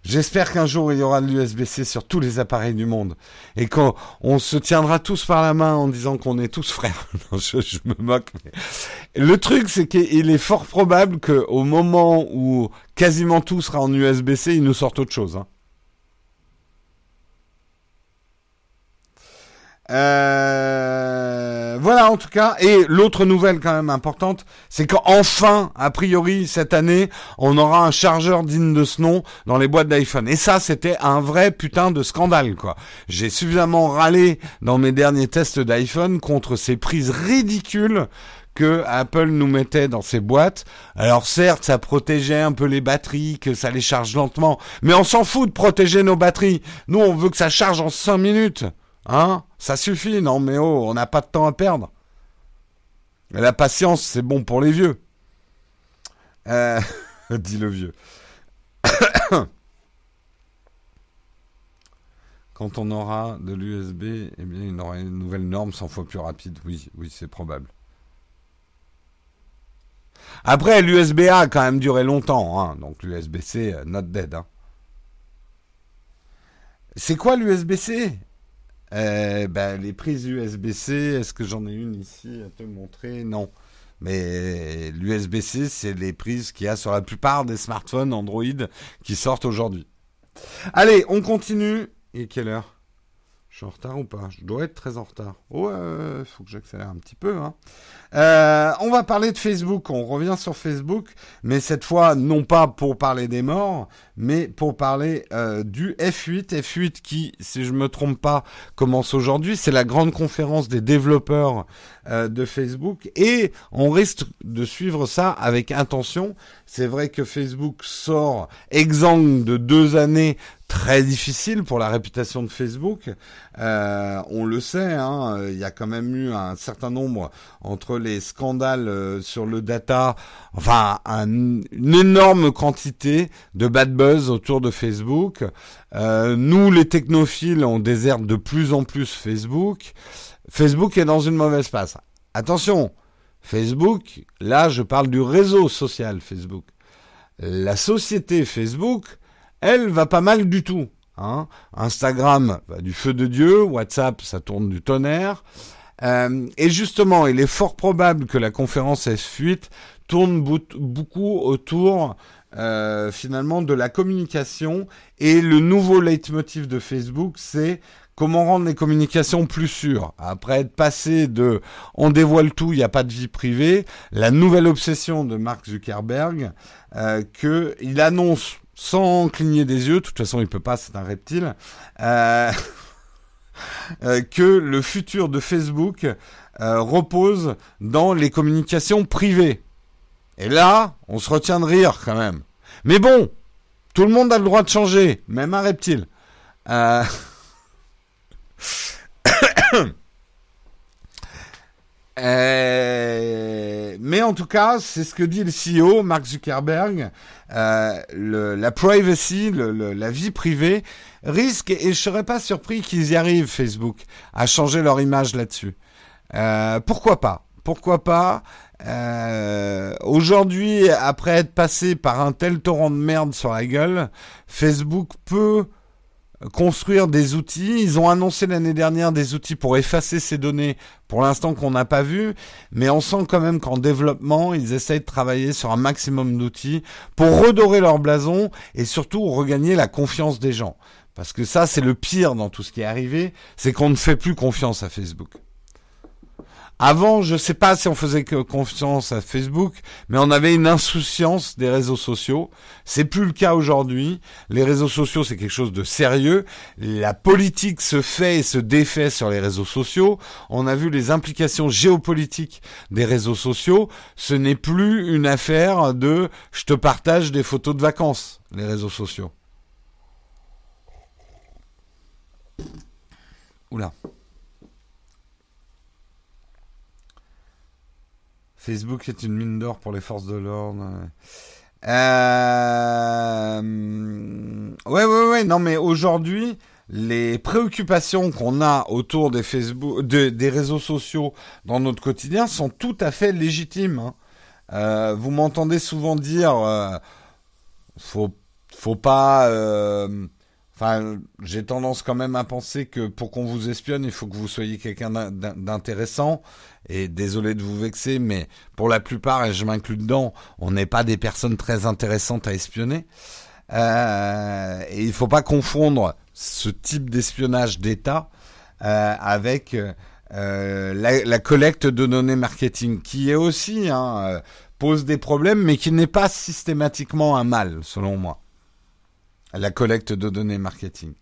J'espère qu'un jour il y aura de l'USB-C sur tous les appareils du monde et qu'on se tiendra tous par la main en disant qu'on est tous frères. (laughs) je, me moque. Le truc, c'est qu'il est fort probable qu'au moment où quasiment tout sera en USB-C, ils nous sortent autre chose. Hein. Euh, voilà en tout cas. Et l'autre nouvelle quand même importante, c'est qu'enfin, a priori cette année, on aura un chargeur digne de ce nom dans les boîtes d'iPhone. Et ça, c'était un vrai putain de scandale quoi. J'ai suffisamment râlé dans mes derniers tests d'iPhone contre ces prises ridicules que Apple nous mettait dans ses boîtes. Alors certes, ça protégeait un peu les batteries, que ça les charge lentement, mais on s'en fout de protéger nos batteries. Nous, on veut que ça charge en 5 minutes. Hein? Ça suffit, non mais oh, on n'a pas de temps à perdre. la patience, c'est bon pour les vieux. Euh, (laughs) dit le vieux. (coughs) Quand on aura de l'USB, eh bien, il y aura une nouvelle norme 100 fois plus rapide. Oui, oui, c'est probable. Après, l'USB-A a quand même duré longtemps, hein. donc l'USB-C, euh, not dead. Hein. C'est quoi l'USB-C euh, ben, les prises USB-C, est-ce que j'en ai une ici à te montrer? Non. Mais l'USB-C, c'est les prises qu'il y a sur la plupart des smartphones Android qui sortent aujourd'hui. Allez, on continue. Et quelle heure? Je suis en retard ou pas? Je dois être très en retard. Ouais, faut que j'accélère un petit peu. Hein. Euh, on va parler de Facebook. On revient sur Facebook, mais cette fois non pas pour parler des morts, mais pour parler euh, du F8. F8 qui, si je me trompe pas, commence aujourd'hui. C'est la grande conférence des développeurs euh, de Facebook et on risque de suivre ça avec intention. C'est vrai que Facebook sort exempt de deux années très difficiles pour la réputation de Facebook. Euh, on le sait, hein, il y a quand même eu un certain nombre entre les scandales euh, sur le data, enfin une énorme quantité de bad buzz autour de Facebook. Euh, nous, les technophiles, on déserte de plus en plus Facebook. Facebook est dans une mauvaise passe. Attention, Facebook, là je parle du réseau social Facebook. La société Facebook, elle va pas mal du tout. Hein. Instagram va du feu de Dieu, WhatsApp ça tourne du tonnerre. Euh, et justement, il est fort probable que la conférence F8 tourne beaucoup autour euh, finalement de la communication et le nouveau leitmotiv de Facebook, c'est comment rendre les communications plus sûres. Après être passé de on dévoile tout, il n'y a pas de vie privée, la nouvelle obsession de Mark Zuckerberg, euh, que il annonce sans cligner des yeux, de toute façon il peut pas, c'est un reptile, euh, euh, que le futur de Facebook euh, repose dans les communications privées. Et là, on se retient de rire quand même. Mais bon, tout le monde a le droit de changer, même un reptile. Euh... Euh, mais en tout cas, c'est ce que dit le CEO, Mark Zuckerberg. Euh, le, la privacy, le, la vie privée, risque, et je serais pas surpris qu'ils y arrivent, Facebook, à changer leur image là-dessus. Euh, pourquoi pas? Pourquoi pas? Euh, Aujourd'hui, après être passé par un tel torrent de merde sur la gueule, Facebook peut construire des outils. Ils ont annoncé l'année dernière des outils pour effacer ces données, pour l'instant qu'on n'a pas vu, mais on sent quand même qu'en développement, ils essayent de travailler sur un maximum d'outils pour redorer leur blason et surtout regagner la confiance des gens. Parce que ça, c'est le pire dans tout ce qui est arrivé, c'est qu'on ne fait plus confiance à Facebook. Avant, je sais pas si on faisait confiance à Facebook, mais on avait une insouciance des réseaux sociaux. C'est plus le cas aujourd'hui. Les réseaux sociaux, c'est quelque chose de sérieux. La politique se fait et se défait sur les réseaux sociaux. On a vu les implications géopolitiques des réseaux sociaux. Ce n'est plus une affaire de je te partage des photos de vacances, les réseaux sociaux. Oula. Facebook est une mine d'or pour les forces de l'ordre. Euh... Ouais, ouais, ouais. Non, mais aujourd'hui, les préoccupations qu'on a autour des Facebook, des réseaux sociaux dans notre quotidien sont tout à fait légitimes. Hein. Euh, vous m'entendez souvent dire, euh, faut, faut pas. Euh, enfin, j'ai tendance quand même à penser que pour qu'on vous espionne, il faut que vous soyez quelqu'un d'intéressant et désolé de vous vexer, mais pour la plupart, et je m'inclus dedans, on n'est pas des personnes très intéressantes à espionner. Euh, et il ne faut pas confondre ce type d'espionnage d'État euh, avec euh, la, la, collecte de données marketing, qui est aussi hein, euh, pose des problèmes, mais qui n'est pas systématiquement un mal, selon moi. La collecte de données marketing.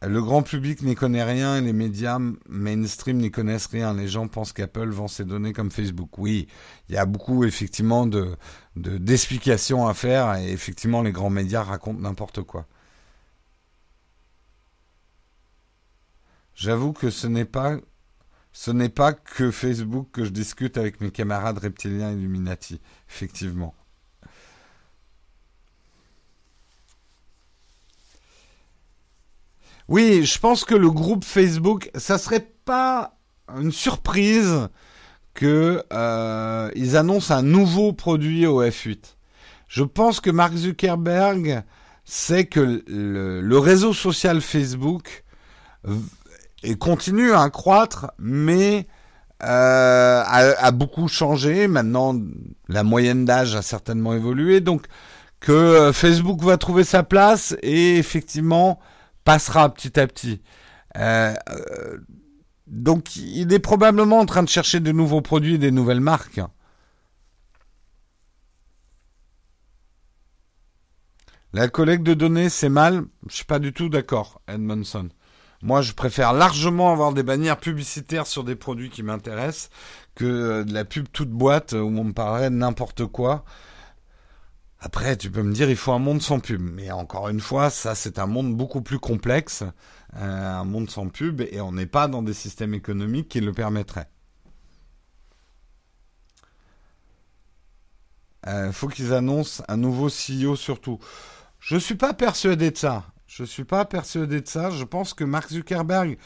Le grand public n'y connaît rien et les médias mainstream n'y connaissent rien. Les gens pensent qu'Apple vend ses données comme Facebook. Oui, il y a beaucoup effectivement de d'explications à faire et effectivement les grands médias racontent n'importe quoi. J'avoue que ce n'est pas ce n'est pas que Facebook que je discute avec mes camarades reptiliens Illuminati, effectivement. Oui, je pense que le groupe Facebook, ça serait pas une surprise que euh, ils annoncent un nouveau produit au F8. Je pense que Mark Zuckerberg sait que le, réseau social Facebook et continue à croître, mais euh, a, beaucoup changé. Maintenant, la moyenne d'âge a certainement évolué, donc que euh, Facebook va trouver sa place et effectivement passera petit à petit. Euh, euh, donc il est probablement en train de chercher de nouveaux produits, des nouvelles marques. La collecte de données, c'est mal. Je suis pas du tout d'accord, Edmondson. Moi, je préfère largement avoir des bannières publicitaires sur des produits qui m'intéressent que euh, de la pub toute boîte où on me parlerait de n'importe quoi. Après, tu peux me dire, il faut un monde sans pub. Mais encore une fois, ça, c'est un monde beaucoup plus complexe, euh, un monde sans pub, et on n'est pas dans des systèmes économiques qui le permettraient. Il euh, faut qu'ils annoncent un nouveau CEO surtout. Je suis pas persuadé de ça. Je suis pas persuadé de ça. Je pense que Mark Zuckerberg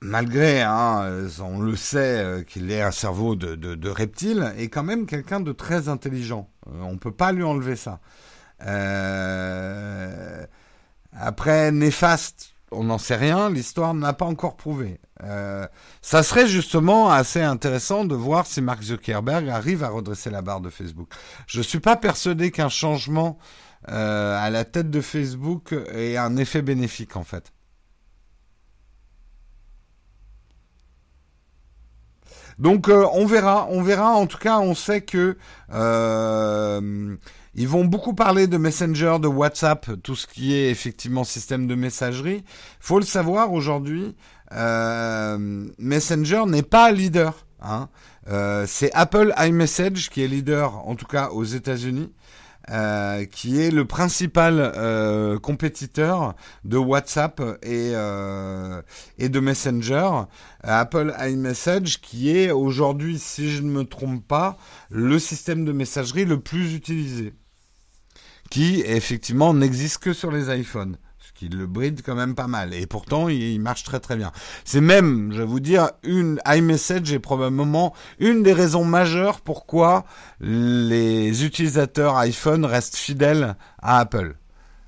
malgré, hein, euh, on le sait, euh, qu'il ait un cerveau de, reptile, est quand même quelqu'un de très intelligent. Euh, on ne peut pas lui enlever ça. Après, néfaste, on n'en sait rien, l'histoire n'a pas encore prouvé. ça serait justement assez intéressant de voir si Mark Zuckerberg arrive à redresser la barre de Facebook. Je ne suis pas persuadé qu'un changement à la tête de Facebook ait un effet bénéfique en fait. Donc euh, on verra, on verra. En tout cas, on sait que euh, ils vont beaucoup parler de Messenger, de WhatsApp, tout ce qui est effectivement système de messagerie. Faut le savoir aujourd'hui, euh, Messenger n'est pas leader. Hein. c'est Apple iMessage qui est leader, en tout cas aux États-Unis. Euh, qui est le principal euh, compétiteur de WhatsApp et, euh, et de Messenger, Apple iMessage, qui est aujourd'hui, si je ne me trompe pas, le système de messagerie le plus utilisé, qui effectivement n'existe que sur les iPhones qui le bride quand même pas mal. Et pourtant, il, marche très très bien. C'est même, je vais vous dire, une iMessage est probablement une des raisons majeures pourquoi les utilisateurs iPhone restent fidèles à Apple.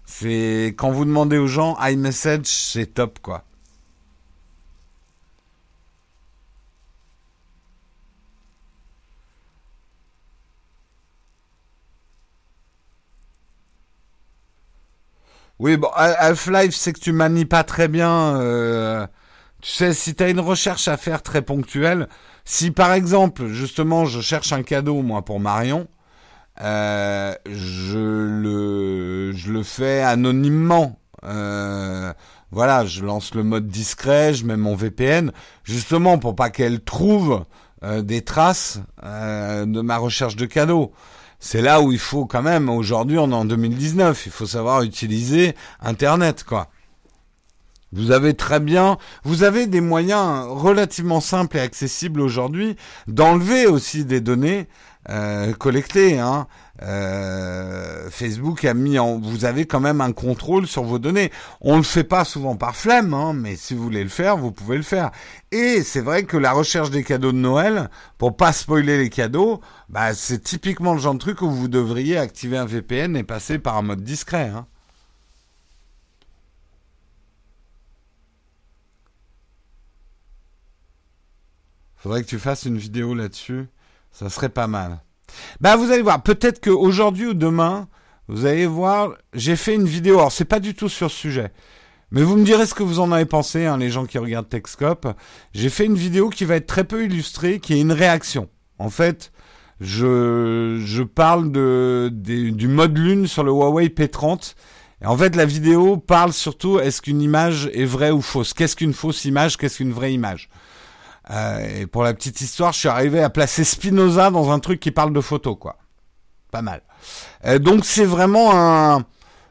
C'est quand vous demandez aux gens iMessage, c'est top quoi. Oui, bon, Half-Life, c'est que tu manies pas très bien. Euh, tu sais, si tu as une recherche à faire très ponctuelle, si par exemple, justement, je cherche un cadeau, moi, pour Marion, euh, je, le, je le fais anonymement. Euh, voilà, je lance le mode discret, je mets mon VPN, justement pour pas qu'elle trouve euh, des traces de ma recherche de cadeaux. C'est là où il faut quand même, aujourd'hui on est en 2019, il faut savoir utiliser Internet, quoi. Vous avez très bien, vous avez des moyens relativement simples et accessibles aujourd'hui d'enlever aussi des données euh, collectées. Hein. Euh, Facebook a mis en, vous avez quand même un contrôle sur vos données. On le fait pas souvent par flemme, hein, mais si vous voulez le faire, vous pouvez le faire. Et c'est vrai que la recherche des cadeaux de Noël, pour pas spoiler les cadeaux, bah c'est typiquement le genre de truc où vous devriez activer un VPN et passer par un mode discret. Hein. Faudrait que tu fasses une vidéo là-dessus. Ça serait pas mal. Bah vous allez voir, peut-être qu'aujourd'hui ou demain, vous allez voir, j'ai fait une vidéo. Alors c'est pas du tout sur ce sujet. Mais vous me direz ce que vous en avez pensé, hein, les gens qui regardent Techscope. J'ai fait une vidéo qui va être très peu illustrée, qui est une réaction. En fait, je, je parle du mode lune sur le Huawei P30. Et en fait, la vidéo parle surtout est-ce qu'une image est vraie ou fausse? Qu'est-ce qu'une fausse image? Qu'est-ce qu'une vraie image? Euh, et pour la petite histoire, je suis arrivé à placer Spinoza dans un truc qui parle de photo, quoi. Pas mal. Euh, donc c'est vraiment un,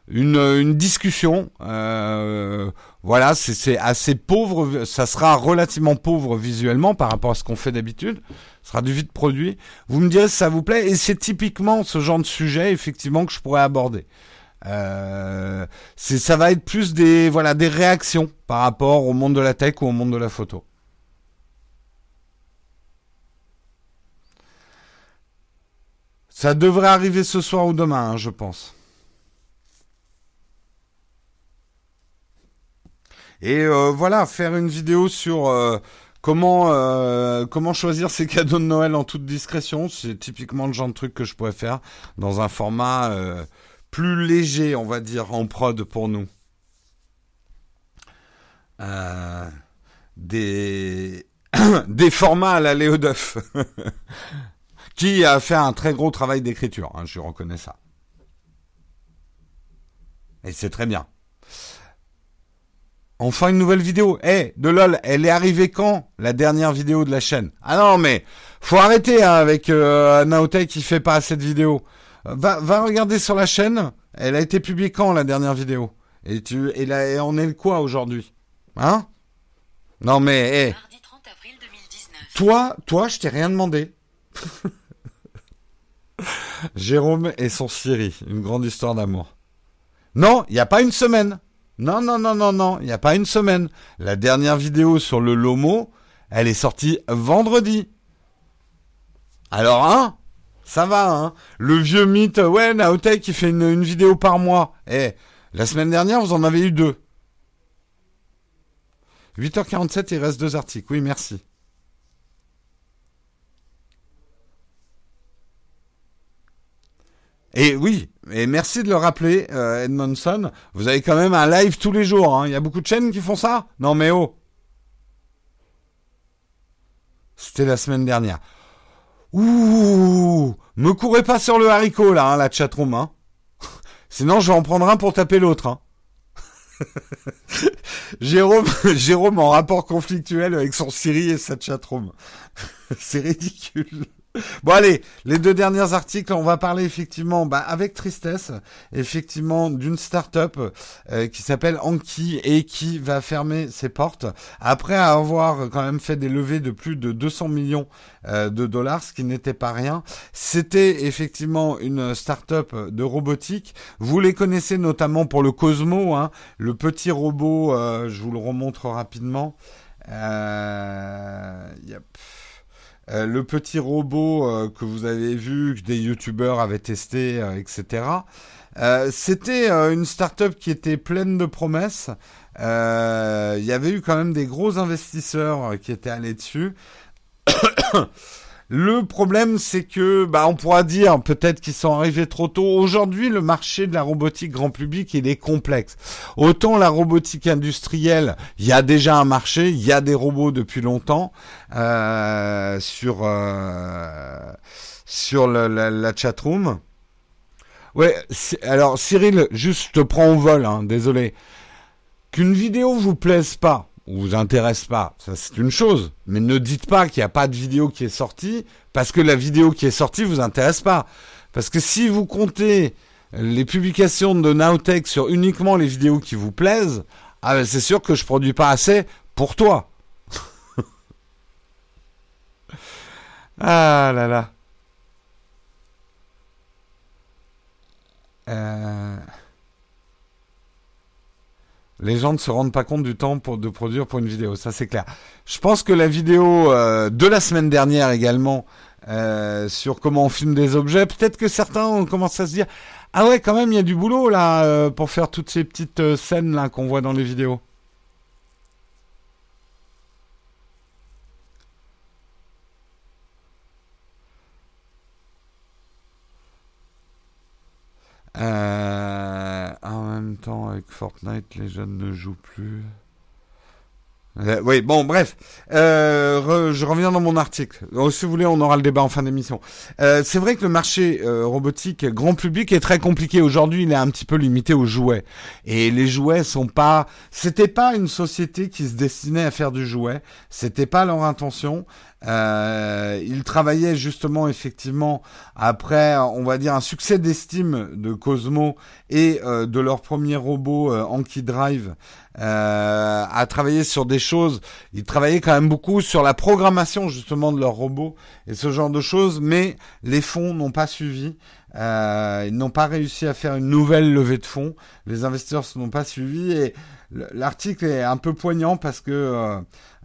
une, une discussion. Euh, voilà, c'est assez pauvre. Ça sera relativement pauvre visuellement par rapport à ce qu'on fait d'habitude. Ce sera du vide produit. Vous me direz si ça vous plaît. Et c'est typiquement ce genre de sujet, effectivement, que je pourrais aborder. Euh, ça va être plus des voilà des réactions par rapport au monde de la tech ou au monde de la photo. Ça devrait arriver ce soir ou demain, hein, je pense. Et euh, voilà, faire une vidéo sur euh, comment euh, comment choisir ses cadeaux de Noël en toute discrétion, c'est typiquement le genre de truc que je pourrais faire dans un format plus léger, on va dire, en prod pour nous. des (coughs) des formats à la Léo Duff. (laughs) qui a fait un très gros travail d'écriture, hein, je reconnais ça. Et c'est très bien. Enfin une nouvelle vidéo. Eh, de lol, elle est arrivée quand La dernière vidéo de la chaîne? Ah non, mais faut arrêter hein, avec euh, Naotech qui fait pas assez de vidéos. Va, va regarder sur la chaîne. Elle a été publiée quand la dernière vidéo? Et tu, et là, et on est le quoi aujourd'hui? Hein? Non mais, eh. Toi, toi, je t'ai rien demandé. (laughs) (laughs) Jérôme et son Siri, une grande histoire d'amour. Non, il n'y a pas une semaine. Non, non, non, non, non, il n'y a pas une semaine. La dernière vidéo sur le Lomo, elle est sortie vendredi. Alors, hein Ça va, hein Le vieux mythe, ouais, Naotech, qui fait une, vidéo par mois. Eh, la semaine dernière, vous en avez eu deux. 8h47, il reste deux articles. Oui, merci. Et oui, et merci de le rappeler, euh, Edmondson. Vous avez quand même un live tous les jours. Hein. Il y a beaucoup de chaînes qui font ça? Non mais oh C'était la semaine dernière. Ouh Me courez pas sur le haricot là, hein, la chatroom. Hein. (laughs) Sinon je vais en prendre un pour taper l'autre. Hein. (laughs) Jérôme, (laughs) Jérôme en rapport conflictuel avec son Siri et sa chatroom. C'est ridicule. (laughs) Bon allez, les deux derniers articles, on va parler effectivement, bah, avec tristesse, effectivement, d'une start-up euh, qui s'appelle Anki et qui va fermer ses portes après avoir quand même fait des levées de plus de 200 millions euh, de dollars, ce qui n'était pas rien. C'était effectivement une start-up de robotique. Vous les connaissez notamment pour le Cosmo, hein, le petit robot. Euh, je vous le remontre rapidement. Yep. Euh, le petit robot euh, que vous avez vu, que des youtubeurs avaient testé, euh, etc. C'était une startup qui était pleine de promesses. Il y avait eu quand même des gros investisseurs qui étaient allés dessus. Le problème, c'est que, bah, on pourra dire peut-être qu'ils sont arrivés trop tôt. Aujourd'hui, le marché de la robotique grand public, il est complexe. Autant la robotique industrielle, il y a déjà un marché, il y a des robots depuis longtemps euh, sur euh, sur la, la, chatroom. Ouais, alors Cyril, juste te prends au vol, hein, désolé. Qu'une vidéo vous plaise pas, vous intéresse pas, ça c'est une chose. Mais ne dites pas qu'il n'y a pas de vidéo qui est sortie parce que la vidéo qui est sortie vous intéresse pas. Parce que si vous comptez les publications de Nowtech sur uniquement les vidéos qui vous plaisent, ah ben c'est sûr que je produis pas assez pour toi. (laughs) ah là là. Euh... Les gens ne se rendent pas compte du temps pour, de produire pour une vidéo, ça c'est clair. Je pense que la vidéo euh, de la semaine dernière également euh, sur comment on filme des objets, peut-être que certains ont commencé à se dire ah ouais quand même il y a du boulot là euh, pour faire toutes ces petites scènes là qu'on voit dans les vidéos. Même temps, avec Fortnite, les jeunes ne jouent plus. Euh, oui, bon, bref. Euh, je reviens dans mon article. Donc, si vous voulez, on aura le débat en fin d'émission. Euh, c'est vrai que le marché robotique grand public est très compliqué. Aujourd'hui, il est un petit peu limité aux jouets. Et les jouets sont pas... C'était pas une société qui se destinait à faire du jouet. C'était pas leur intention. Euh, ils travaillaient justement effectivement après, on va dire, un succès d'estime de Cosmo et euh, de leur premier robot euh, Anki Drive euh, à travailler sur des choses. Ils travaillaient quand même beaucoup sur la programmation justement de leurs robots et ce genre de choses, mais les fonds n'ont pas suivi. Euh, ils n'ont pas réussi à faire une nouvelle levée de fonds. Les investisseurs ne n'ont pas suivi et l'article est un peu poignant parce que euh,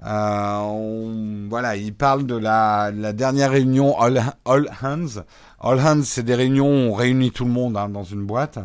euh, on, voilà, il parle de la, la dernière réunion All, All, Hands. All Hands, c'est des réunions où on réunit tout le monde hein, dans une boîte.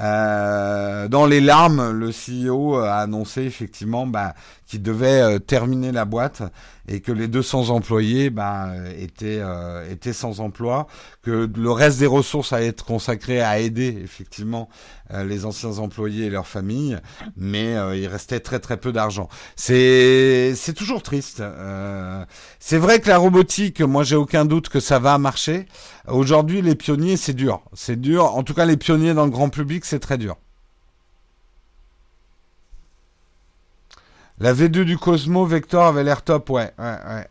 Euh, dans les larmes, le CEO a annoncé effectivement bah, qu'il devait euh, terminer la boîte et que les 200 employés bah, étaient, euh, étaient sans emploi, que le reste des ressources allaient être consacrées à aider effectivement les anciens employés et leurs familles, mais euh, il restait très très peu d'argent. C'est c'est toujours triste. Euh, c'est vrai que la robotique, moi j'ai aucun doute que ça va marcher. Aujourd'hui, les pionniers, c'est dur, c'est dur. En tout cas, les pionniers dans le grand public, c'est très dur. La V2 du Cosmo Vector avait l'air top, ouais, ouais, ouais.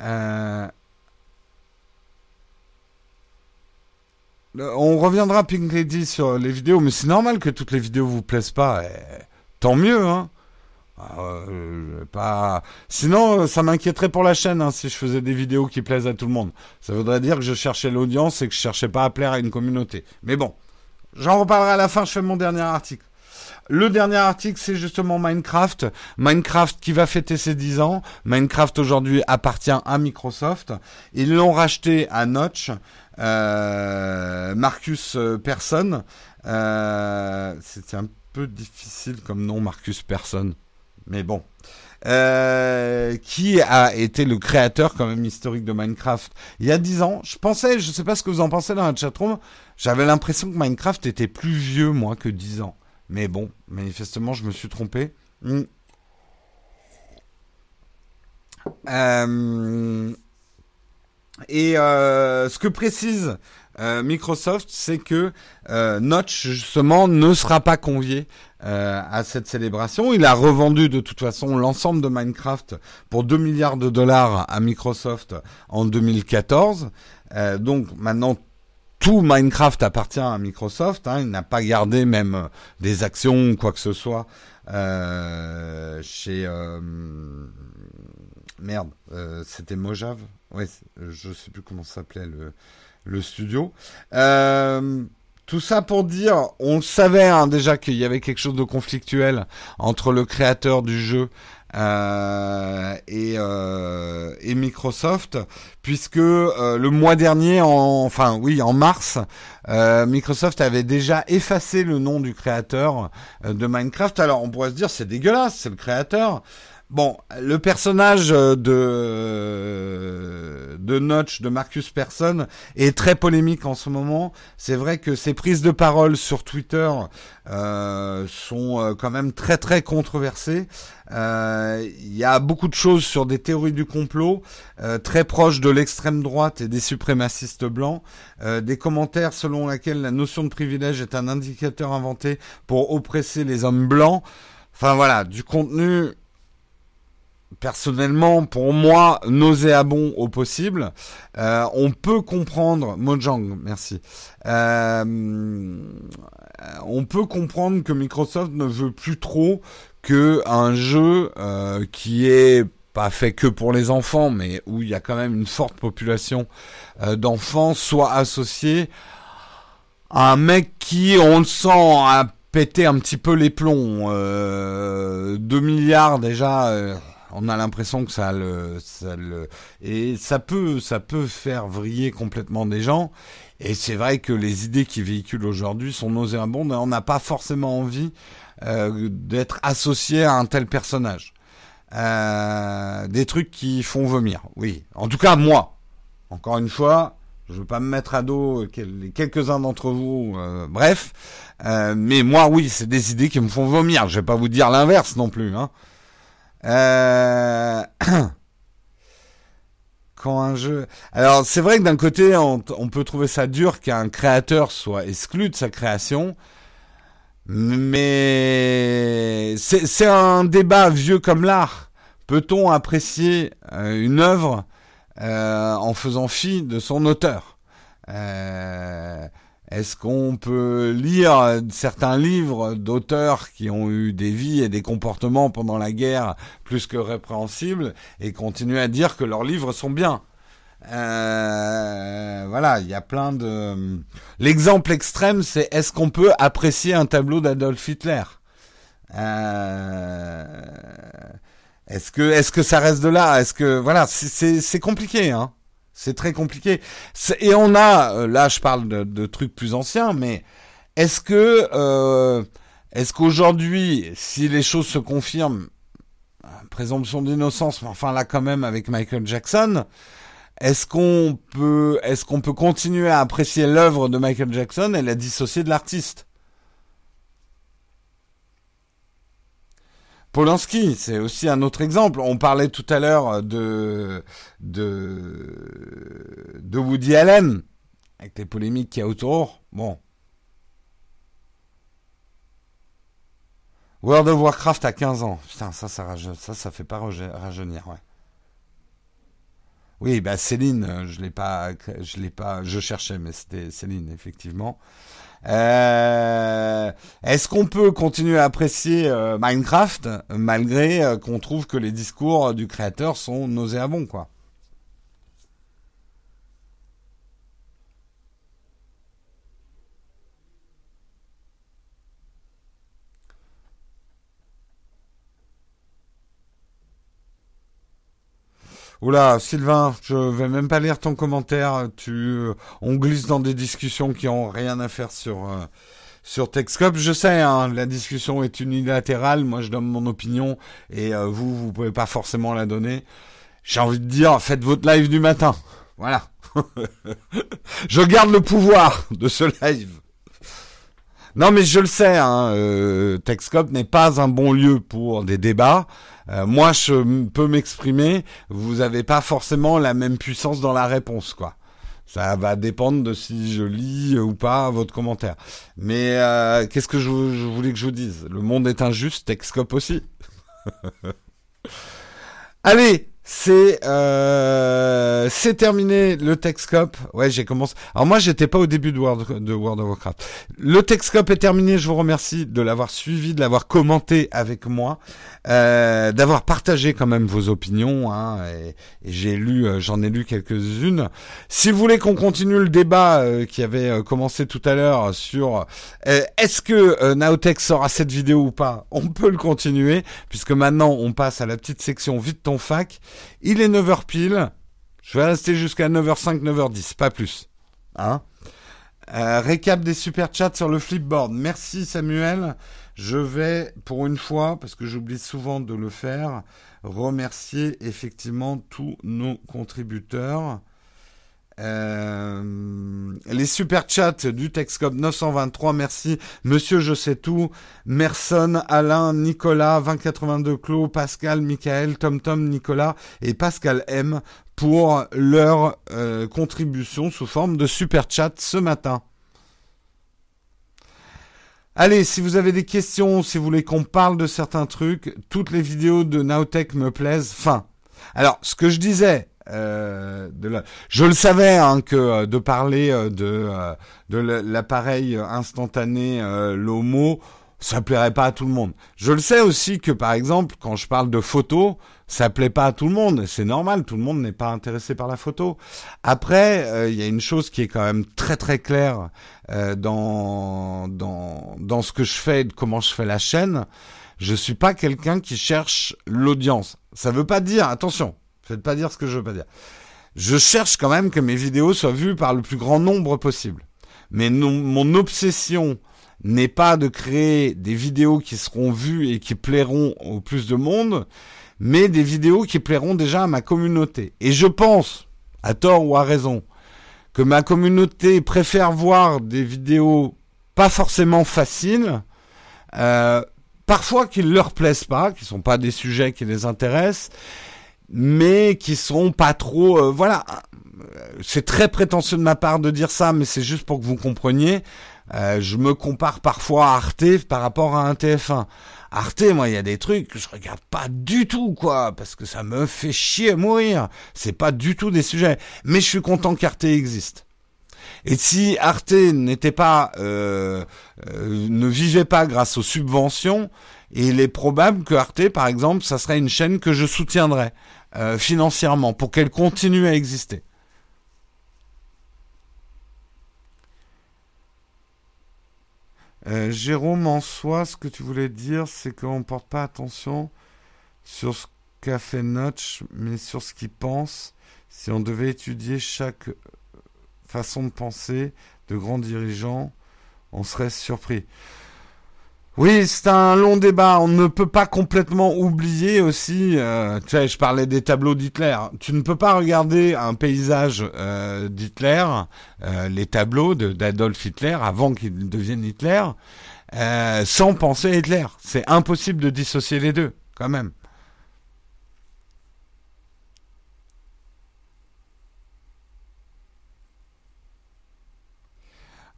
Euh... On reviendra Pink Lady sur les vidéos, mais c'est normal que toutes les vidéos vous plaisent pas. Et tant mieux, hein. Euh, pas. Sinon, ça m'inquiéterait pour la chaîne hein, si je faisais des vidéos qui plaisent à tout le monde. Ça voudrait dire que je cherchais l'audience et que je cherchais pas à plaire à une communauté. Mais bon, j'en reparlerai à la fin. Je fais mon dernier article. Le dernier article, c'est justement Minecraft. Minecraft qui va fêter ses 10 ans. Minecraft aujourd'hui appartient à Microsoft. Ils l'ont racheté à Notch. Euh, Marcus euh, Persson. Euh, C'était un peu difficile comme nom, Marcus Persson. Mais bon. Euh, qui a été le créateur quand même historique de Minecraft il y a 10 ans? Je pensais, je sais pas ce que vous en pensez dans la chatroom, j'avais l'impression que Minecraft était plus vieux, moi, que 10 ans. Mais bon, manifestement, je me suis trompé. Mm. Euh, et euh, ce que précise euh, Microsoft, c'est que Notch justement ne sera pas convié à cette célébration. Il a revendu de toute façon l'ensemble de Minecraft pour 2 milliards de dollars à Microsoft en 2014. Euh, donc maintenant tout Minecraft appartient à Microsoft. Hein. il n'a pas gardé même des actions ou quoi que ce soit euh, chez merde. C'était Mojave. Ouais, je sais plus comment s'appelait le le studio. Euh, tout ça pour dire, on savait hein, déjà qu'il y avait quelque chose de conflictuel entre le créateur du jeu euh, et, euh, et, Microsoft, puisque euh, le mois dernier, en, enfin oui, en mars, Microsoft avait déjà effacé le nom du créateur de Minecraft. Alors on pourrait se dire c'est dégueulasse, c'est le créateur. Bon, le personnage de de Notch de Marcus Persson est très polémique en ce moment. C'est vrai que ses prises de parole sur Twitter euh, sont euh, quand même très très controversées. Euh, il y a beaucoup de choses sur des théories du complot très proches de l'extrême droite et des suprémacistes blancs. des commentaires selon lesquels la notion de privilège est un indicateur inventé pour oppresser les hommes blancs. Enfin voilà, du contenu personnellement, pour moi, nauséabond au possible. Euh, on peut comprendre, Mojang, merci. Euh, on peut comprendre que Microsoft ne veut plus trop que un jeu euh, qui est pas fait que pour les enfants, mais où il y a quand même une forte population d'enfants, soit associé à un mec qui, on le sent, a pété un petit peu les plombs. 2 milliards déjà on a l'impression que ça le, ça le, et ça peut, ça peut faire vriller complètement des gens. Et c'est vrai que les idées qui véhiculent aujourd'hui sont nauséabondes. On n'a pas forcément envie euh, d'être associé à un tel personnage. Euh, des trucs qui font vomir, oui. En tout cas, moi. Encore une fois, je veux pas me mettre à dos quelques-uns d'entre vous, euh, bref. mais moi, oui, c'est des idées qui me font vomir. Je vais pas vous dire l'inverse non plus. Hein. Euh... (clears throat) Quand un jeu... Alors c'est vrai que d'un côté, on, peut trouver ça dur qu'un créateur soit exclu de sa création. Mais c'est un débat vieux comme l'art. Peut-on apprécier euh, une œuvre euh, en faisant fi de son auteur? Euh, est-ce qu'on peut lire certains livres d'auteurs qui ont eu des vies et des comportements pendant la guerre plus que répréhensibles et continuer à dire que leurs livres sont bien? Euh, voilà, il y a plein de. L'exemple extrême, c'est est-ce qu'on peut apprécier un tableau d'Adolf Hitler? Euh... Est-ce que est-ce que ça reste de là Est-ce que voilà, c'est compliqué, hein c'est très compliqué. Et on a, euh, là je parle de, trucs plus anciens, mais est-ce que, euh, est-ce qu'aujourd'hui, si les choses se confirment, présomption d'innocence, mais enfin là quand même avec Michael Jackson, est-ce qu'on peut, est-ce qu'on peut continuer à apprécier l'œuvre de Michael Jackson et la dissocier de l'artiste? Polanski, c'est aussi un autre exemple. On parlait tout à l'heure de, de, de Woody Allen, avec les polémiques qu'il y a autour. Bon. World of Warcraft à 15 ans. Putain, ça, ça, ça, fait pas rajeunir. Oui, bah Céline, je l'ai pas, je l'ai pas, je cherchais, mais c'était Céline, effectivement. Euh, est-ce qu'on peut continuer à apprécier euh, Minecraft malgré euh, qu'on trouve que les discours du créateur sont nauséabonds, quoi? Oula, Sylvain, je vais même pas lire ton commentaire. Tu, euh, on glisse dans des discussions qui ont rien à faire sur euh, sur. Je sais, hein, la discussion est unilatérale. Moi, je donne mon opinion et euh, vous, vous pouvez pas forcément la donner. J'ai envie de dire, faites votre live du matin. Voilà. (laughs) je garde le pouvoir de ce live. Non, mais je le sais, hein, euh, Techscope n'est pas un bon lieu pour des débats. Euh, moi, je peux m'exprimer. Vous n'avez pas forcément la même puissance dans la réponse, quoi. Ça va dépendre de si je lis ou pas votre commentaire. Mais euh, qu'est-ce que je, je, voulais que je vous dise? Le monde est injuste, Techscope aussi. (laughs) Allez, c'est euh, c'est terminé le Techscope. Ouais, j'ai commencé. Alors moi, j'étais pas au début de World, of Warcraft. Le Techscope est terminé. Je vous remercie de l'avoir suivi, de l'avoir commenté avec moi, euh, d'avoir partagé quand même vos opinions. Hein, et, j'ai lu, euh, j'en ai lu quelques-unes. Si vous voulez qu'on continue le débat euh, qui avait commencé tout à l'heure sur est-ce que Naotech sera cette vidéo ou pas, on peut le continuer puisque maintenant on passe à la petite section vite ton fac. Il est 9h pile. Je vais rester jusqu'à 9h05, 9h10, pas plus. Hein Euh, récap des super chats sur le flipboard. Merci Samuel. Je vais, pour une fois, parce que j'oublie souvent de le faire, remercier effectivement tous nos contributeurs. Euh, les super chats du Texcop 923, merci. Monsieur Je sais tout, Merson, Alain, Nicolas, 2082 Claude, Pascal, Michael, Tom Tom, Nicolas et Pascal M pour leur euh, contribution sous forme de super chat ce matin. Allez, si vous avez des questions, si vous voulez qu'on parle de certains trucs, toutes les vidéos de Nowtech me plaisent. Enfin, alors, ce que je disais, euh, je le savais hein, que euh, de parler euh, de de l'appareil instantané Lomo, ça plairait pas à tout le monde. Je le sais aussi que par exemple, quand je parle de photos, ça plaît pas à tout le monde. C'est normal, tout le monde n'est pas intéressé par la photo. Après, il y a une chose qui est quand même très très claire dans dans dans ce que je fais, et comment je fais la chaîne. Je suis pas quelqu'un qui cherche l'audience. Ça veut pas dire, attention, Faites pas dire ce que je veux pas dire. Je cherche quand même que mes vidéos soient vues par le plus grand nombre possible. Mais mon obsession n'est pas de créer des vidéos qui seront vues et qui plairont au plus de monde, mais des vidéos qui plairont déjà à ma communauté. Et je pense, à tort ou à raison, que ma communauté préfère voir des vidéos pas forcément faciles, euh, parfois qui ne leur plaisent pas, qui sont pas des sujets qui les intéressent, mais qui sont pas trop euh, voilà. C'est très prétentieux de ma part de dire ça mais c'est juste pour que vous compreniez. Euh, je me compare parfois à Arte par rapport à un TF1 Arte moi il y a des trucs que je regarde pas du tout quoi parce que ça me fait chier à mourir. C'est pas du tout des sujets. Mais je suis content qu'Arte existe. Et si Arte n'était pas, euh, euh, ne vivait pas grâce aux subventions, il est probable que Arte, par exemple, ça serait une chaîne que je soutiendrais. Euh, financièrement pour qu'elle continue à exister. Euh, Jérôme, en soi, ce que tu voulais dire, c'est qu'on ne porte pas attention sur ce qu'a fait Notch, mais sur ce qu'il pense. Si on devait étudier chaque façon de penser de grands dirigeants, on serait surpris. Oui, c'est un long débat. On ne peut pas complètement oublier aussi. Euh, tu sais, je parlais des tableaux d'Hitler. Tu ne peux pas regarder un paysage euh, d'Hitler, euh, les tableaux d'Adolf Hitler avant qu'il devienne Hitler, sans penser à Hitler. C'est impossible de dissocier les deux, quand même.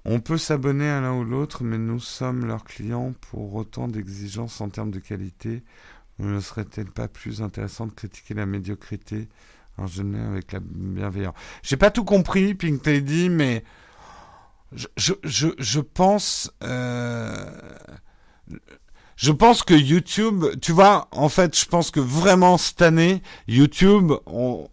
On peut s'abonner à l'un ou l'autre, mais nous sommes leurs clients pour autant d'exigences en termes de qualité. Ne serait-il pas plus intéressant de critiquer la médiocrité? En général avec la bienveillance J'ai pas tout compris, Pink Lady, mais je, je, je, pense... Euh, je pense que YouTube, tu vois, en fait, je pense que vraiment cette année, YouTube, on,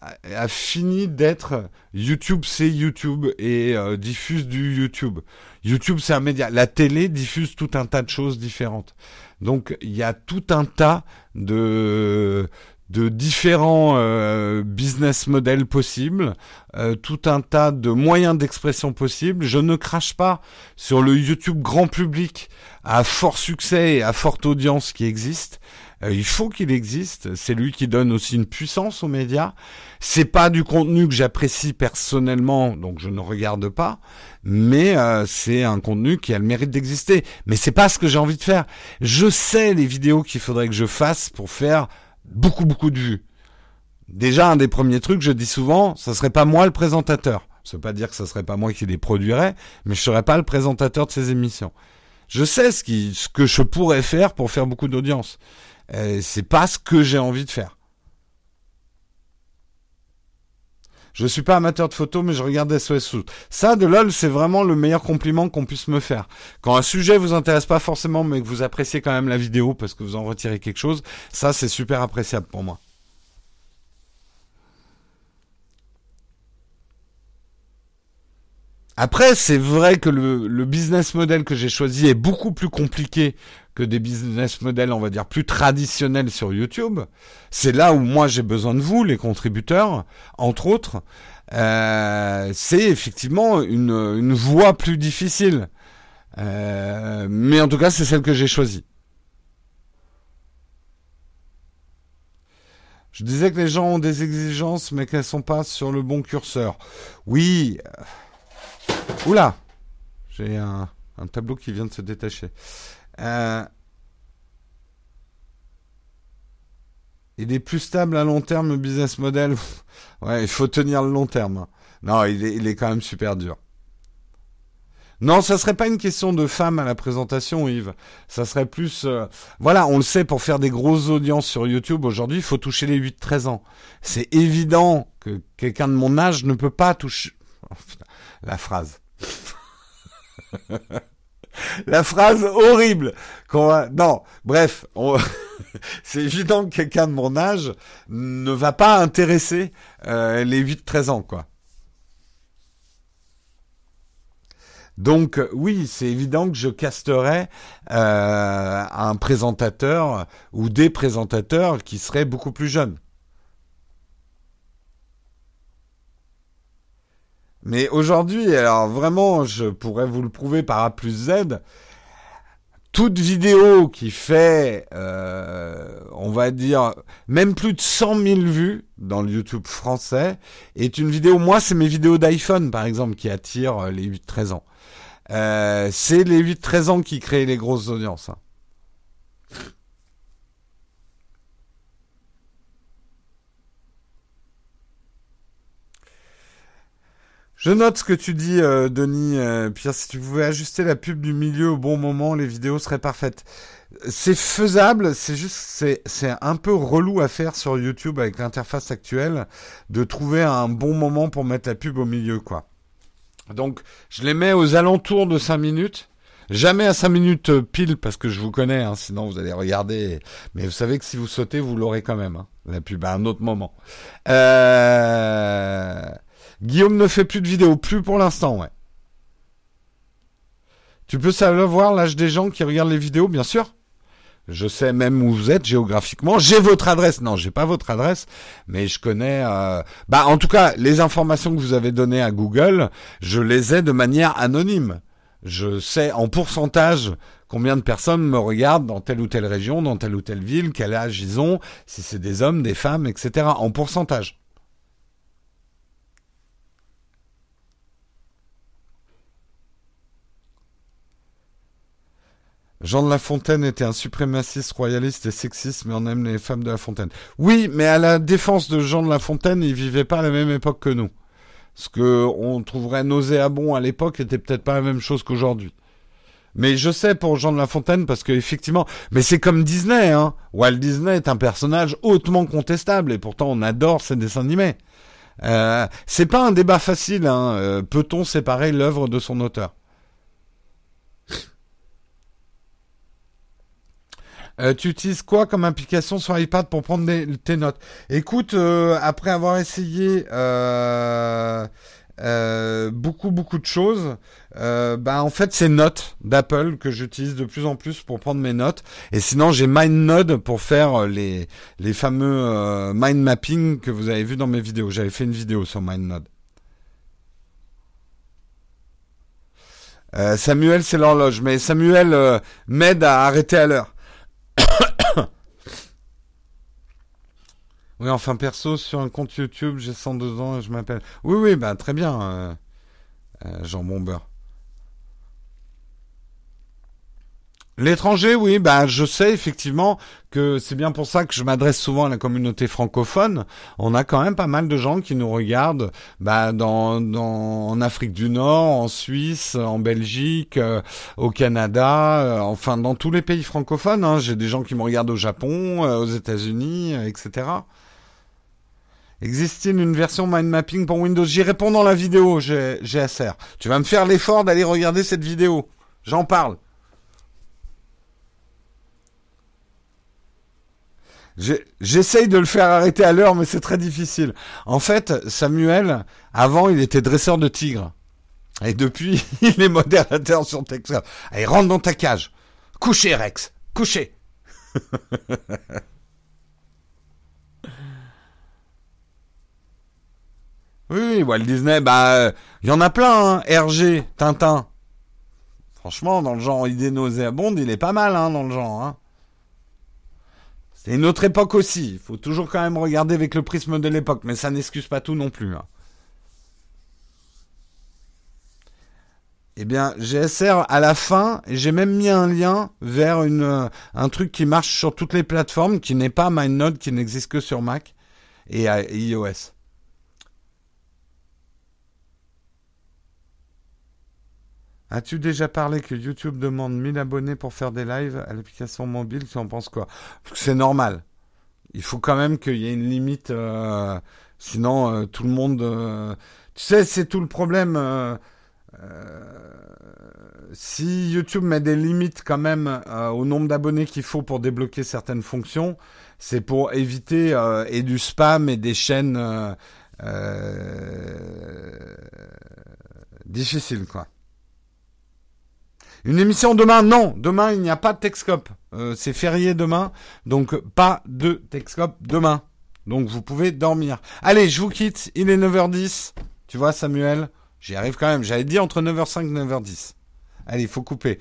a fini d'être YouTube, c'est YouTube et euh, diffuse du YouTube. YouTube, c'est un média. La télé diffuse tout un tas de choses différentes. Donc, il y a tout un tas de de différents euh, business models possibles, euh, tout un tas de moyens d'expression possibles. Je ne crache pas sur le YouTube grand public à fort succès et à forte audience qui existe. Euh, il faut qu'il existe. C'est lui qui donne aussi une puissance aux médias. C'est pas du contenu que j'apprécie personnellement, donc je ne regarde pas. Mais euh, c'est un contenu qui a le mérite d'exister. Mais c'est pas ce que j'ai envie de faire. Je sais les vidéos qu'il faudrait que je fasse pour faire beaucoup beaucoup de vues. Déjà, un des premiers trucs, je dis souvent, ça serait pas moi le présentateur. Ça veut pas dire que ça serait pas moi qui les produirais, mais je serais pas le présentateur de ces émissions. Je sais ce, qui, ce que je pourrais faire pour faire beaucoup d'audience. Euh, c'est pas ce que j'ai envie de faire. Je suis pas amateur de photos, mais je regarde SOS Ça, de LOL, c'est vraiment le meilleur compliment qu'on puisse me faire. Quand un sujet vous intéresse pas forcément, mais que vous appréciez quand même la vidéo parce que vous en retirez quelque chose, ça, c'est super appréciable pour moi. Après, c'est vrai que le, le, business model que j'ai choisi est beaucoup plus compliqué que des business models, on va dire, plus traditionnels sur YouTube. C'est là où moi j'ai besoin de vous, les contributeurs, entre autres. euh, c'est effectivement une, une voie plus difficile. Euh, mais en tout cas, c'est celle que j'ai choisie. Je disais que les gens ont des exigences, mais qu'elles sont pas sur le bon curseur. Oui. Oula, j'ai un, un, tableau qui vient de se détacher. Euh, il est plus stable à long terme, le business model. (laughs) ouais, il faut tenir le long terme. Non, il est, il est quand même super dur. Non, ça serait pas une question de femme à la présentation, Yves. Ça serait plus... Euh, voilà, on le sait, pour faire des grosses audiences sur YouTube, aujourd'hui, il faut toucher les 8-13 ans. C'est évident que quelqu'un de mon âge ne peut pas toucher... (laughs) La phrase. (laughs) (laughs) la phrase horrible. Non, bref, (laughs) c'est évident que quelqu'un de mon âge ne va pas intéresser euh, les 8-13 ans, quoi. Donc oui, c'est évident que je casterais euh, un présentateur ou des présentateurs qui seraient beaucoup plus jeunes. Mais aujourd'hui, alors vraiment, je pourrais vous le prouver par A plus Z, toute vidéo qui fait, euh, on va dire, même plus de 100 000 vues dans le YouTube français, est une vidéo, moi c'est mes vidéos d'iPhone par exemple, qui attirent les 8-13 ans. Euh, c'est les 8-13 ans qui créent les grosses audiences. Hein. Je note ce que tu dis, euh, Denis. Euh, Pierre, si tu pouvais ajuster la pub du milieu au bon moment, les vidéos seraient parfaites. C'est faisable, c'est juste, c'est, c'est un peu relou à faire sur YouTube avec l'interface actuelle de trouver un bon moment pour mettre la pub au milieu, quoi. Donc, je les mets aux alentours de 5 minutes. Jamais à 5 minutes euh, pile parce que je vous connais, hein, sinon vous allez regarder. Mais vous savez que si vous sautez, vous l'aurez quand même, hein, la pub à un autre moment. Euh... Guillaume ne fait plus de vidéos, plus pour l'instant, ouais. Tu peux savoir l'âge des gens qui regardent les vidéos, bien sûr. Je sais même où vous êtes géographiquement. J'ai votre adresse. Non, j'ai pas votre adresse, mais je connais. Euh... Bah, en tout cas, les informations que vous avez données à Google, je les ai de manière anonyme. Je sais en pourcentage combien de personnes me regardent dans telle ou telle région, dans telle ou telle ville, quel âge ils ont, si c'est des hommes, des femmes, etc. En pourcentage. Jean de La Fontaine était un suprémaciste royaliste et sexiste, mais on aime les femmes de La Fontaine. Oui, mais à la défense de Jean de La Fontaine, il vivait pas à la même époque que nous. Ce que on trouverait nauséabond à l'époque était peut-être pas la même chose qu'aujourd'hui. Mais je sais pour Jean de La Fontaine parce que effectivement, mais c'est comme Disney, hein. Walt Disney est un personnage hautement contestable et pourtant on adore ses dessins animés. Euh, c'est pas un débat facile. Hein. Euh, peut-on séparer l'œuvre de son auteur? Euh, tu utilises quoi comme application sur iPad pour prendre tes notes? Écoute, euh, après avoir essayé euh, beaucoup beaucoup de choses, bah en fait c'est Notes d'Apple que j'utilise de plus en plus pour prendre mes notes. Et sinon j'ai MindNode pour faire les les fameux mind mapping que vous avez vu dans mes vidéos. J'avais fait une vidéo sur MindNode. Samuel, c'est l'horloge, mais Samuel m'aide à arrêter à l'heure. Oui, enfin perso, sur un compte YouTube, j'ai 102 ans et je m'appelle. Oui, oui, bah très bien, euh, euh, Jean Bomber. L'étranger, oui, bah je sais effectivement que c'est bien pour ça que je m'adresse souvent à la communauté francophone. On a quand même pas mal de gens qui nous regardent, bah dans, en Afrique du Nord, en Suisse, en Belgique, euh, au Canada, euh, enfin dans tous les pays francophones. Hein. J'ai des gens qui me regardent au Japon, euh, aux États-Unis, etc. Existe-t-il une version mind mapping pour Windows? J'y réponds dans la vidéo, GSR. Tu vas me faire l'effort d'aller regarder cette vidéo. J'en parle. J'essaye de le faire arrêter à l'heure, mais c'est très difficile. En fait, Samuel, avant, il était dresseur de tigres. Et depuis, (laughs) il est modérateur sur Texas. Allez, rentre dans ta cage. Couchez, Rex. Couchez. (laughs) Oui, Walt Disney, bah, il y en a plein, hein. RG, Tintin. Franchement, dans le genre idée nauséabonde, il est pas mal, hein, dans le genre. Hein. C'est une autre époque aussi. Il faut toujours quand même regarder avec le prisme de l'époque, mais ça n'excuse pas tout non plus. Hein. Eh bien, GSR à la fin, j'ai même mis un lien vers euh, un truc qui marche sur toutes les plateformes, qui n'est pas MindNode, qui n'existe que sur Mac et iOS. As-tu déjà parlé que YouTube demande 1000 abonnés pour faire des lives à l'application mobile? Tu en penses quoi? C'est normal. Il faut quand même qu'il y ait une limite. Euh, sinon, euh, tout le monde. tu sais, c'est tout le problème. Euh, si YouTube met des limites quand même euh, au nombre d'abonnés qu'il faut pour débloquer certaines fonctions, c'est pour éviter euh, et du spam et des chaînes difficiles quoi. Une émission demain Non, demain il n'y a pas de Texcope. c'est férié demain, donc pas de Texcope demain. Donc vous pouvez dormir. Allez, je vous quitte, il est 9h10. Tu vois Samuel J'y arrive quand même. J'avais dit entre 9h05 et 9h10. Allez, il faut couper.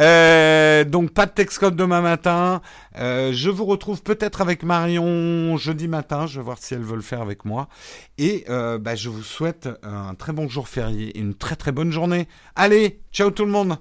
Euh, donc pas de Texcode demain matin. Euh, je vous retrouve peut-être avec Marion jeudi matin. Je vais voir si elle veut le faire avec moi. Et euh, bah, je vous souhaite un très bon jour férié et une très très bonne journée. Allez, ciao tout le monde